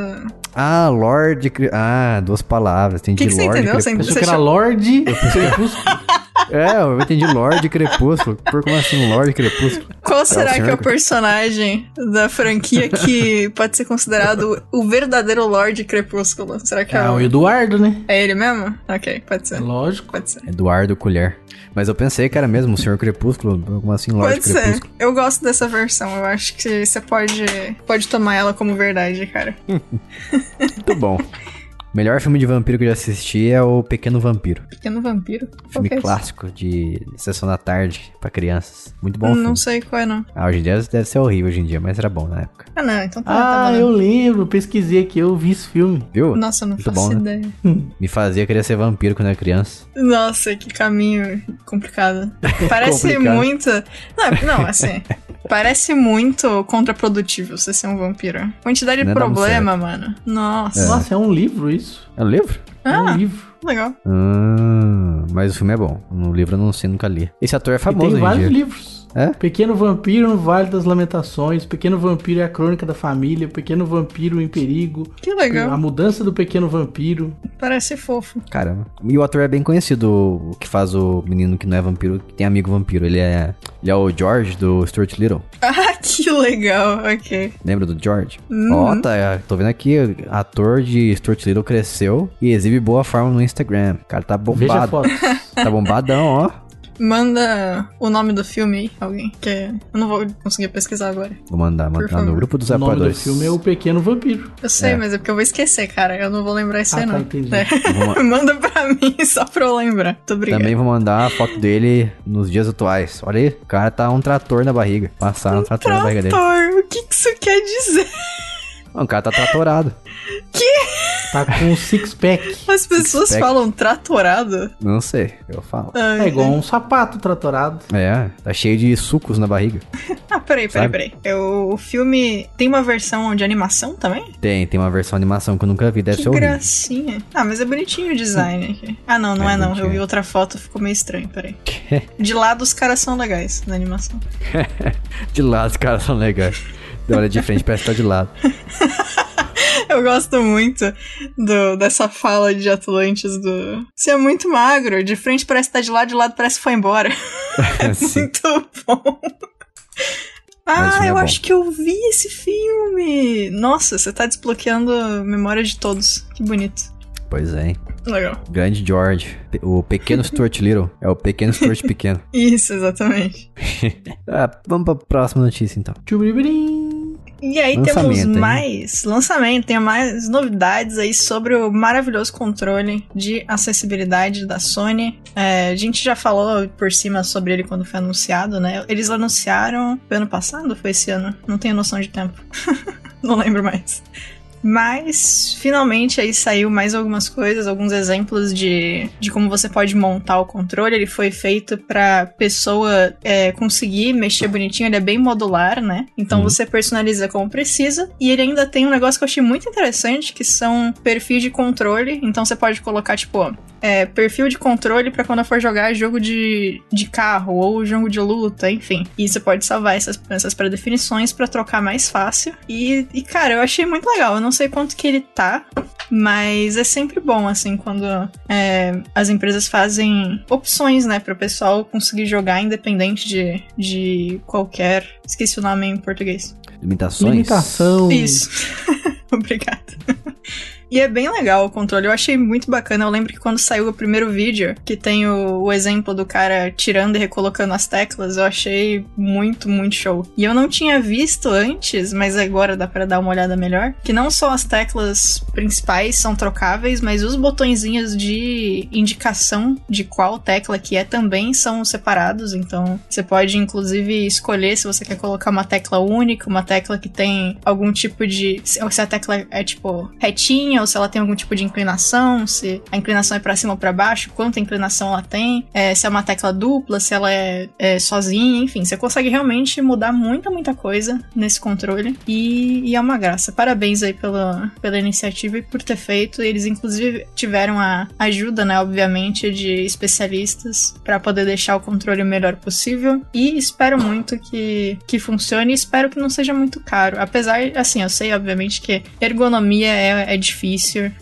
Ah, Lord Cre... Ah, duas palavras. Entendi Que que você Lord entendeu? Você Crepúsculo. Achou que era Lorde Crepúsculo. É, eu entendi Lord Crepúsculo. Por como assim Lord Crepúsculo? Qual será senhor que é o personagem da franquia que pode ser considerado o verdadeiro Lorde Crepúsculo? Será que é, É o... o Eduardo, né? É ele mesmo? Ok, pode É ser. lógico. Pode ser. Eduardo Colher. Mas eu pensei que era mesmo o Senhor Crepúsculo. Como assim Lord Pode ser. Crepúsculo? Eu gosto dessa versão. Eu acho que você pode, pode tomar ela como verdade, cara. Muito bom. O melhor filme de vampiro que eu já assisti é o Pequeno Vampiro. Pequeno vampiro? Qual Filme é esse? clássico de sessão da tarde pra crianças. Muito bom Não filme. sei qual é, não. Ah, hoje em dia deve ser horrível hoje em dia, mas era bom na época. Ah, não. Então tá. Ah, tá valendo. eu lembro, pesquisei aqui, eu vi esse filme. Viu? Nossa, eu não Muito faço bom, né? ideia. Me fazia querer ser vampiro quando era criança. Nossa, que caminho complicado. Parece Complicado. muito. Não, não, assim. parece muito contraprodutivo você ser um vampiro. Quantidade de Não muito problema, mano. Nossa. Nossa, é um livro isso. É um livro? É Ah. um livro. Legal. Ah, mas o filme é bom. No livro eu não sei, nunca li. Esse ator é E famoso tem hoje em vários dia. livros. É? Pequeno Vampiro no Vale das Lamentações, Pequeno Vampiro é a Crônica da Família, Pequeno Vampiro em Perigo, Que A legal. Mudança do Pequeno Vampiro. Parece fofo. Caramba. E o ator é bem conhecido, o que faz o menino que não é vampiro, que tem amigo vampiro. Ele é, ele é o George do Stuart Little. Ah, que legal. Ok. Lembra do George? Uhum. Ó, tá, tô vendo aqui, ator de Stuart Little cresceu e exibe boa forma no Instagram. O cara tá Veja bombado. fotos. Tá bombadão, ó. Manda o nome do filme aí, alguém. Que é- eu não vou conseguir pesquisar agora. Vou mandar, mandar no grupo dos o nome do filme é O Pequeno Vampiro. Eu sei, É. mas é porque eu vou esquecer, cara. Eu não vou lembrar isso Ah, aí, tá, não. entendi. É. Vou- Manda pra mim só pra eu lembrar. Tô obrigado. Também vou mandar a foto dele nos dias atuais. Olha aí, o cara tá um trator na barriga. Passaram um trator na barriga dele. Trator, o que que isso quer dizer? Não, o cara tá tratorado. Tá com um six-pack. As pessoas Six-pack. falam tratorado? Não sei, eu falo. Ai, É igual um sapato tratorado. É, tá cheio de sucos na barriga. Ah, peraí, peraí, Sabe? peraí. Eu, o filme tem uma versão de animação também? Tem, tem uma versão animação que eu nunca vi, deve que ser horrível. gracinha. Ah, mas é bonitinho o design aqui. Ah, não, não É é, não. Eu vi outra foto, ficou meio estranho, peraí. De lado os caras são legais na animação. De lado os caras são legais. Olha de frente, parece que tá de lado. Eu gosto muito do, dessa fala de Atlantis do. Você é muito magro, de frente parece que tá de lado, de lado parece que foi embora. Sim. muito bom. Ah, é eu bom. acho que eu vi esse filme. Nossa, você tá desbloqueando a memória de todos. Que bonito. Pois é, hein? Legal. Grande George. O pequeno Stuart Little. É o pequeno Stuart pequeno. Isso, exatamente. Ah, vamos pra próxima notícia então. Tchubirim. E aí Lançamento, temos hein? mais lançamento, tem mais novidades aí sobre o maravilhoso controle de acessibilidade da Sony. É, a gente já falou por cima sobre ele quando foi anunciado, né? Eles anunciaram foi ano passado ou foi esse ano? Não tenho noção de tempo. Não lembro mais. Mas finalmente aí saiu mais algumas coisas, alguns exemplos de, de como você pode montar o controle. Ele foi feito pra pessoa é, conseguir mexer bonitinho, ele é bem modular, né? Então Uhum. você personaliza como precisa. E ele ainda tem um negócio que eu achei muito interessante, que são perfis de controle. Então você pode colocar, tipo, é, perfil de controle pra quando for jogar jogo de, de carro ou jogo de luta, enfim. E você pode salvar essas, essas pré-definições pra trocar mais fácil. E, e, cara, eu achei muito legal. Eu não sei quanto que ele tá, mas é sempre bom, assim, quando é, as empresas fazem opções, né, pro pessoal conseguir jogar independente de, de qualquer. Esqueci o nome em português. Limitações? Limitação. Isso. Obrigada. E é bem legal o controle, eu achei muito bacana. Eu lembro que quando saiu o primeiro vídeo, que tem o, o exemplo do cara tirando e recolocando as teclas, eu achei muito, muito show. E eu não tinha visto antes, mas agora dá pra dar uma olhada melhor, que não só as teclas principais são trocáveis, mas os botõezinhos de indicação de qual tecla que é também são separados. Então você pode inclusive escolher se você quer colocar uma tecla única, uma tecla que tem algum tipo de. Se a tecla é tipo retinha ou se ela tem algum tipo de inclinação, se a inclinação é pra cima ou pra baixo, quanta inclinação ela tem, é, se é uma tecla dupla, se ela é, é sozinha, enfim, você consegue realmente mudar muita, muita coisa nesse controle e, e é uma graça. Parabéns aí pela, pela iniciativa e por ter feito. Eles, inclusive, tiveram a ajuda, né, obviamente, de especialistas para poder deixar o controle o melhor possível e espero muito que, que funcione e espero que não seja muito caro. Apesar, assim, eu sei, obviamente, que ergonomia é, é difícil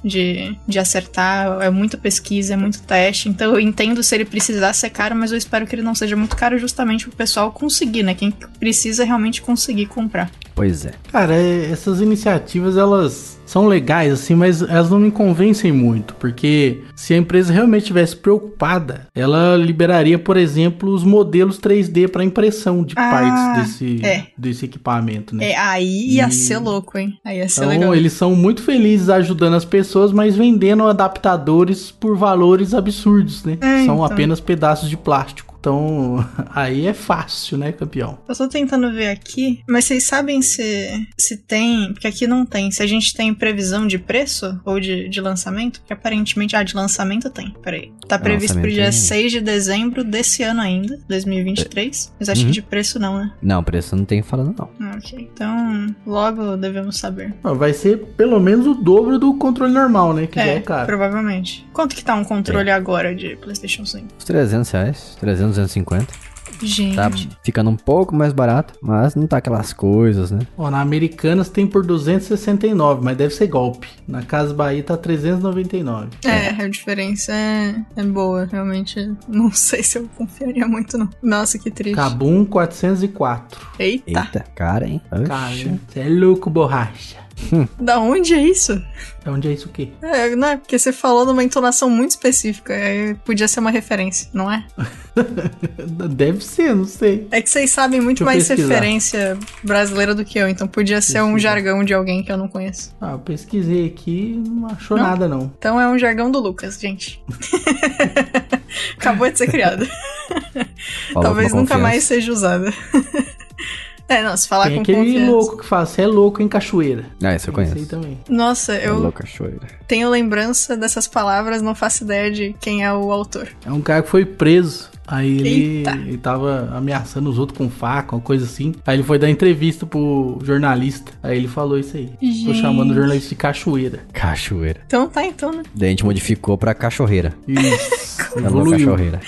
de, de acertar, é muita pesquisa, é muito teste, então eu entendo se ele precisar ser caro, mas eu espero que ele não seja muito caro justamente pro pessoal conseguir, né? Quem precisa realmente conseguir comprar. Pois é. Cara, é- essas iniciativas elas são legais assim, mas elas não me convencem muito, porque se a empresa realmente estivesse preocupada, ela liberaria, por exemplo, os modelos 3D para impressão de Ah, partes desse, é. desse equipamento, né? É, aí ia E- ser louco, hein? Aí ia ser Então, legal. eles são muito felizes ajudando as pessoas, mas vendendo adaptadores por valores absurdos, né? É, são então. apenas pedaços de plástico. Então, aí é fácil, né, campeão? Eu tô tentando ver aqui, mas vocês sabem se, se tem. Porque aqui não tem. Se a gente tem previsão de preço ou de, de lançamento? Porque aparentemente. Ah, de lançamento tem. Peraí. Tá previsto pro dia tem. 6 de dezembro desse ano ainda, 2023. Mas acho Uhum. que de preço não, né? Não, preço não tem falando não. Ah, ok. Então, logo devemos saber. Ó, Vai ser pelo menos o dobro do controle normal, né? Que já é caro. provavelmente. Quanto que tá um É. controle agora de PlayStation 5? Uns 300 reais, 300, 250. Gente. Tá ficando um pouco mais barato, mas não tá aquelas coisas, né? Ó, na Americanas tem por 269, mas deve ser golpe. Na Casa Bahia tá 399. É, a diferença é, é boa, realmente. Não sei se eu confiaria muito, não. Nossa, que triste. Cabum 404. Eita. Eita, cara, hein? Cara, você é louco, borracha. Da onde é isso? É onde é isso o quê? É, não é porque você falou numa entonação muito específica. é, podia ser uma referência, não é? Deve ser, não sei. É que vocês sabem muito mais pesquisar. referência brasileira do que eu, então podia ser um jargão de alguém que eu não conheço. Ah, eu pesquisei aqui não achou Não? nada, não. Então é um jargão do Lucas, gente. Acabou de ser criado. Falou Talvez nunca mais seja usada. É, não, se falar Tem com aquele confiança. louco que fala, você é louco em cachoeira. Ah, isso eu esse conheço. aí também. Nossa, É eu louca choira. tenho lembrança dessas palavras, não faço ideia de quem é o autor. É um cara que foi preso Aí ele, Eita. ele tava ameaçando os outros com faca, uma coisa assim. Aí ele foi dar entrevista pro jornalista. Aí ele falou isso aí. Tô chamando o jornalista de cachoeira. Cachoeira. Então tá, então, né? Daí a gente modificou pra cachorreira. Isso. Evoluiu. cachorreira.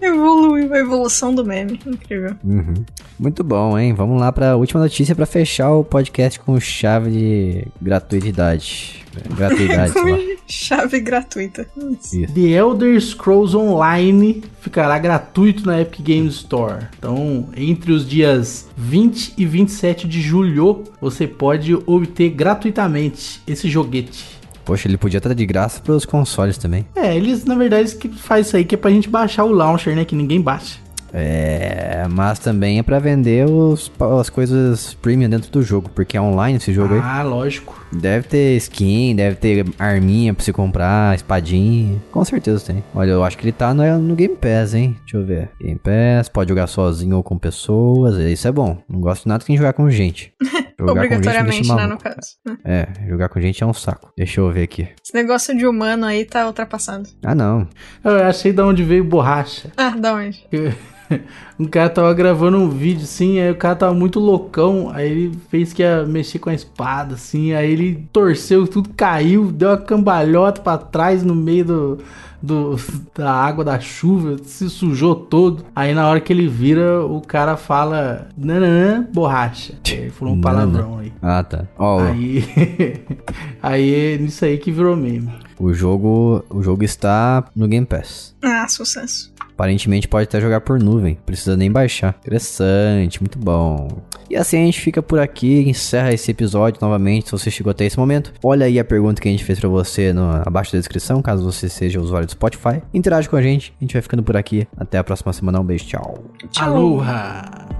Evoluiu a evolução do meme. Incrível. Uhum. Muito bom, hein? Vamos lá pra última notícia pra fechar o podcast com chave de gratuidade. Gratuidade, sei lá. Chave gratuita. Isso. The Elder Scrolls Online ficará gratuito na Epic Games Store. Então, entre os dias 20 e 27 de julho, você pode obter gratuitamente esse joguete. Poxa, ele podia estar de graça pros consoles também. É, eles na verdade que faz isso aí que é pra gente baixar o launcher, né? Que ninguém baixa. É, mas também é pra vender os, as coisas premium dentro do jogo, porque é online esse jogo aí. Ah, lógico. Deve ter skin, deve ter arminha pra você comprar, espadinha. Com certeza tem. Olha, eu acho que ele tá no, no Game Pass, hein? Deixa eu ver. Game Pass, pode jogar sozinho ou com pessoas. Isso é bom. Não gosto de nada que jogar com gente. Jogar com gente Obrigatoriamente, né, no maluco. caso. É, jogar com gente é um saco. Deixa eu ver aqui. Esse negócio de humano aí tá ultrapassado. Ah, não. Eu achei de onde veio borracha. Ah, da onde? Um cara tava gravando um vídeo assim, aí o cara tava muito loucão, aí ele fez que ia mexer com a espada, assim, aí ele torceu, tudo caiu, deu uma cambalhota pra trás no meio do, do- da água da chuva, se sujou todo. Aí na hora que ele vira, o cara fala, nananã, borracha. Ele falou um palavrão aí. Ah, tá. Ó, Aí, aí é nisso aí que virou meme. o jogo, o jogo está no Game Pass. Ah, sucesso. Aparentemente pode até jogar por nuvem, precisa nem baixar. Interessante, muito bom. E assim a gente fica por aqui, encerra esse episódio novamente, se você chegou até esse momento. Olha aí a pergunta que a gente fez pra você no, abaixo da descrição, caso você seja usuário do Spotify. Interage com a gente, a gente vai ficando por aqui. Até a próxima semana, um beijo, tchau. Tchau. Aloha!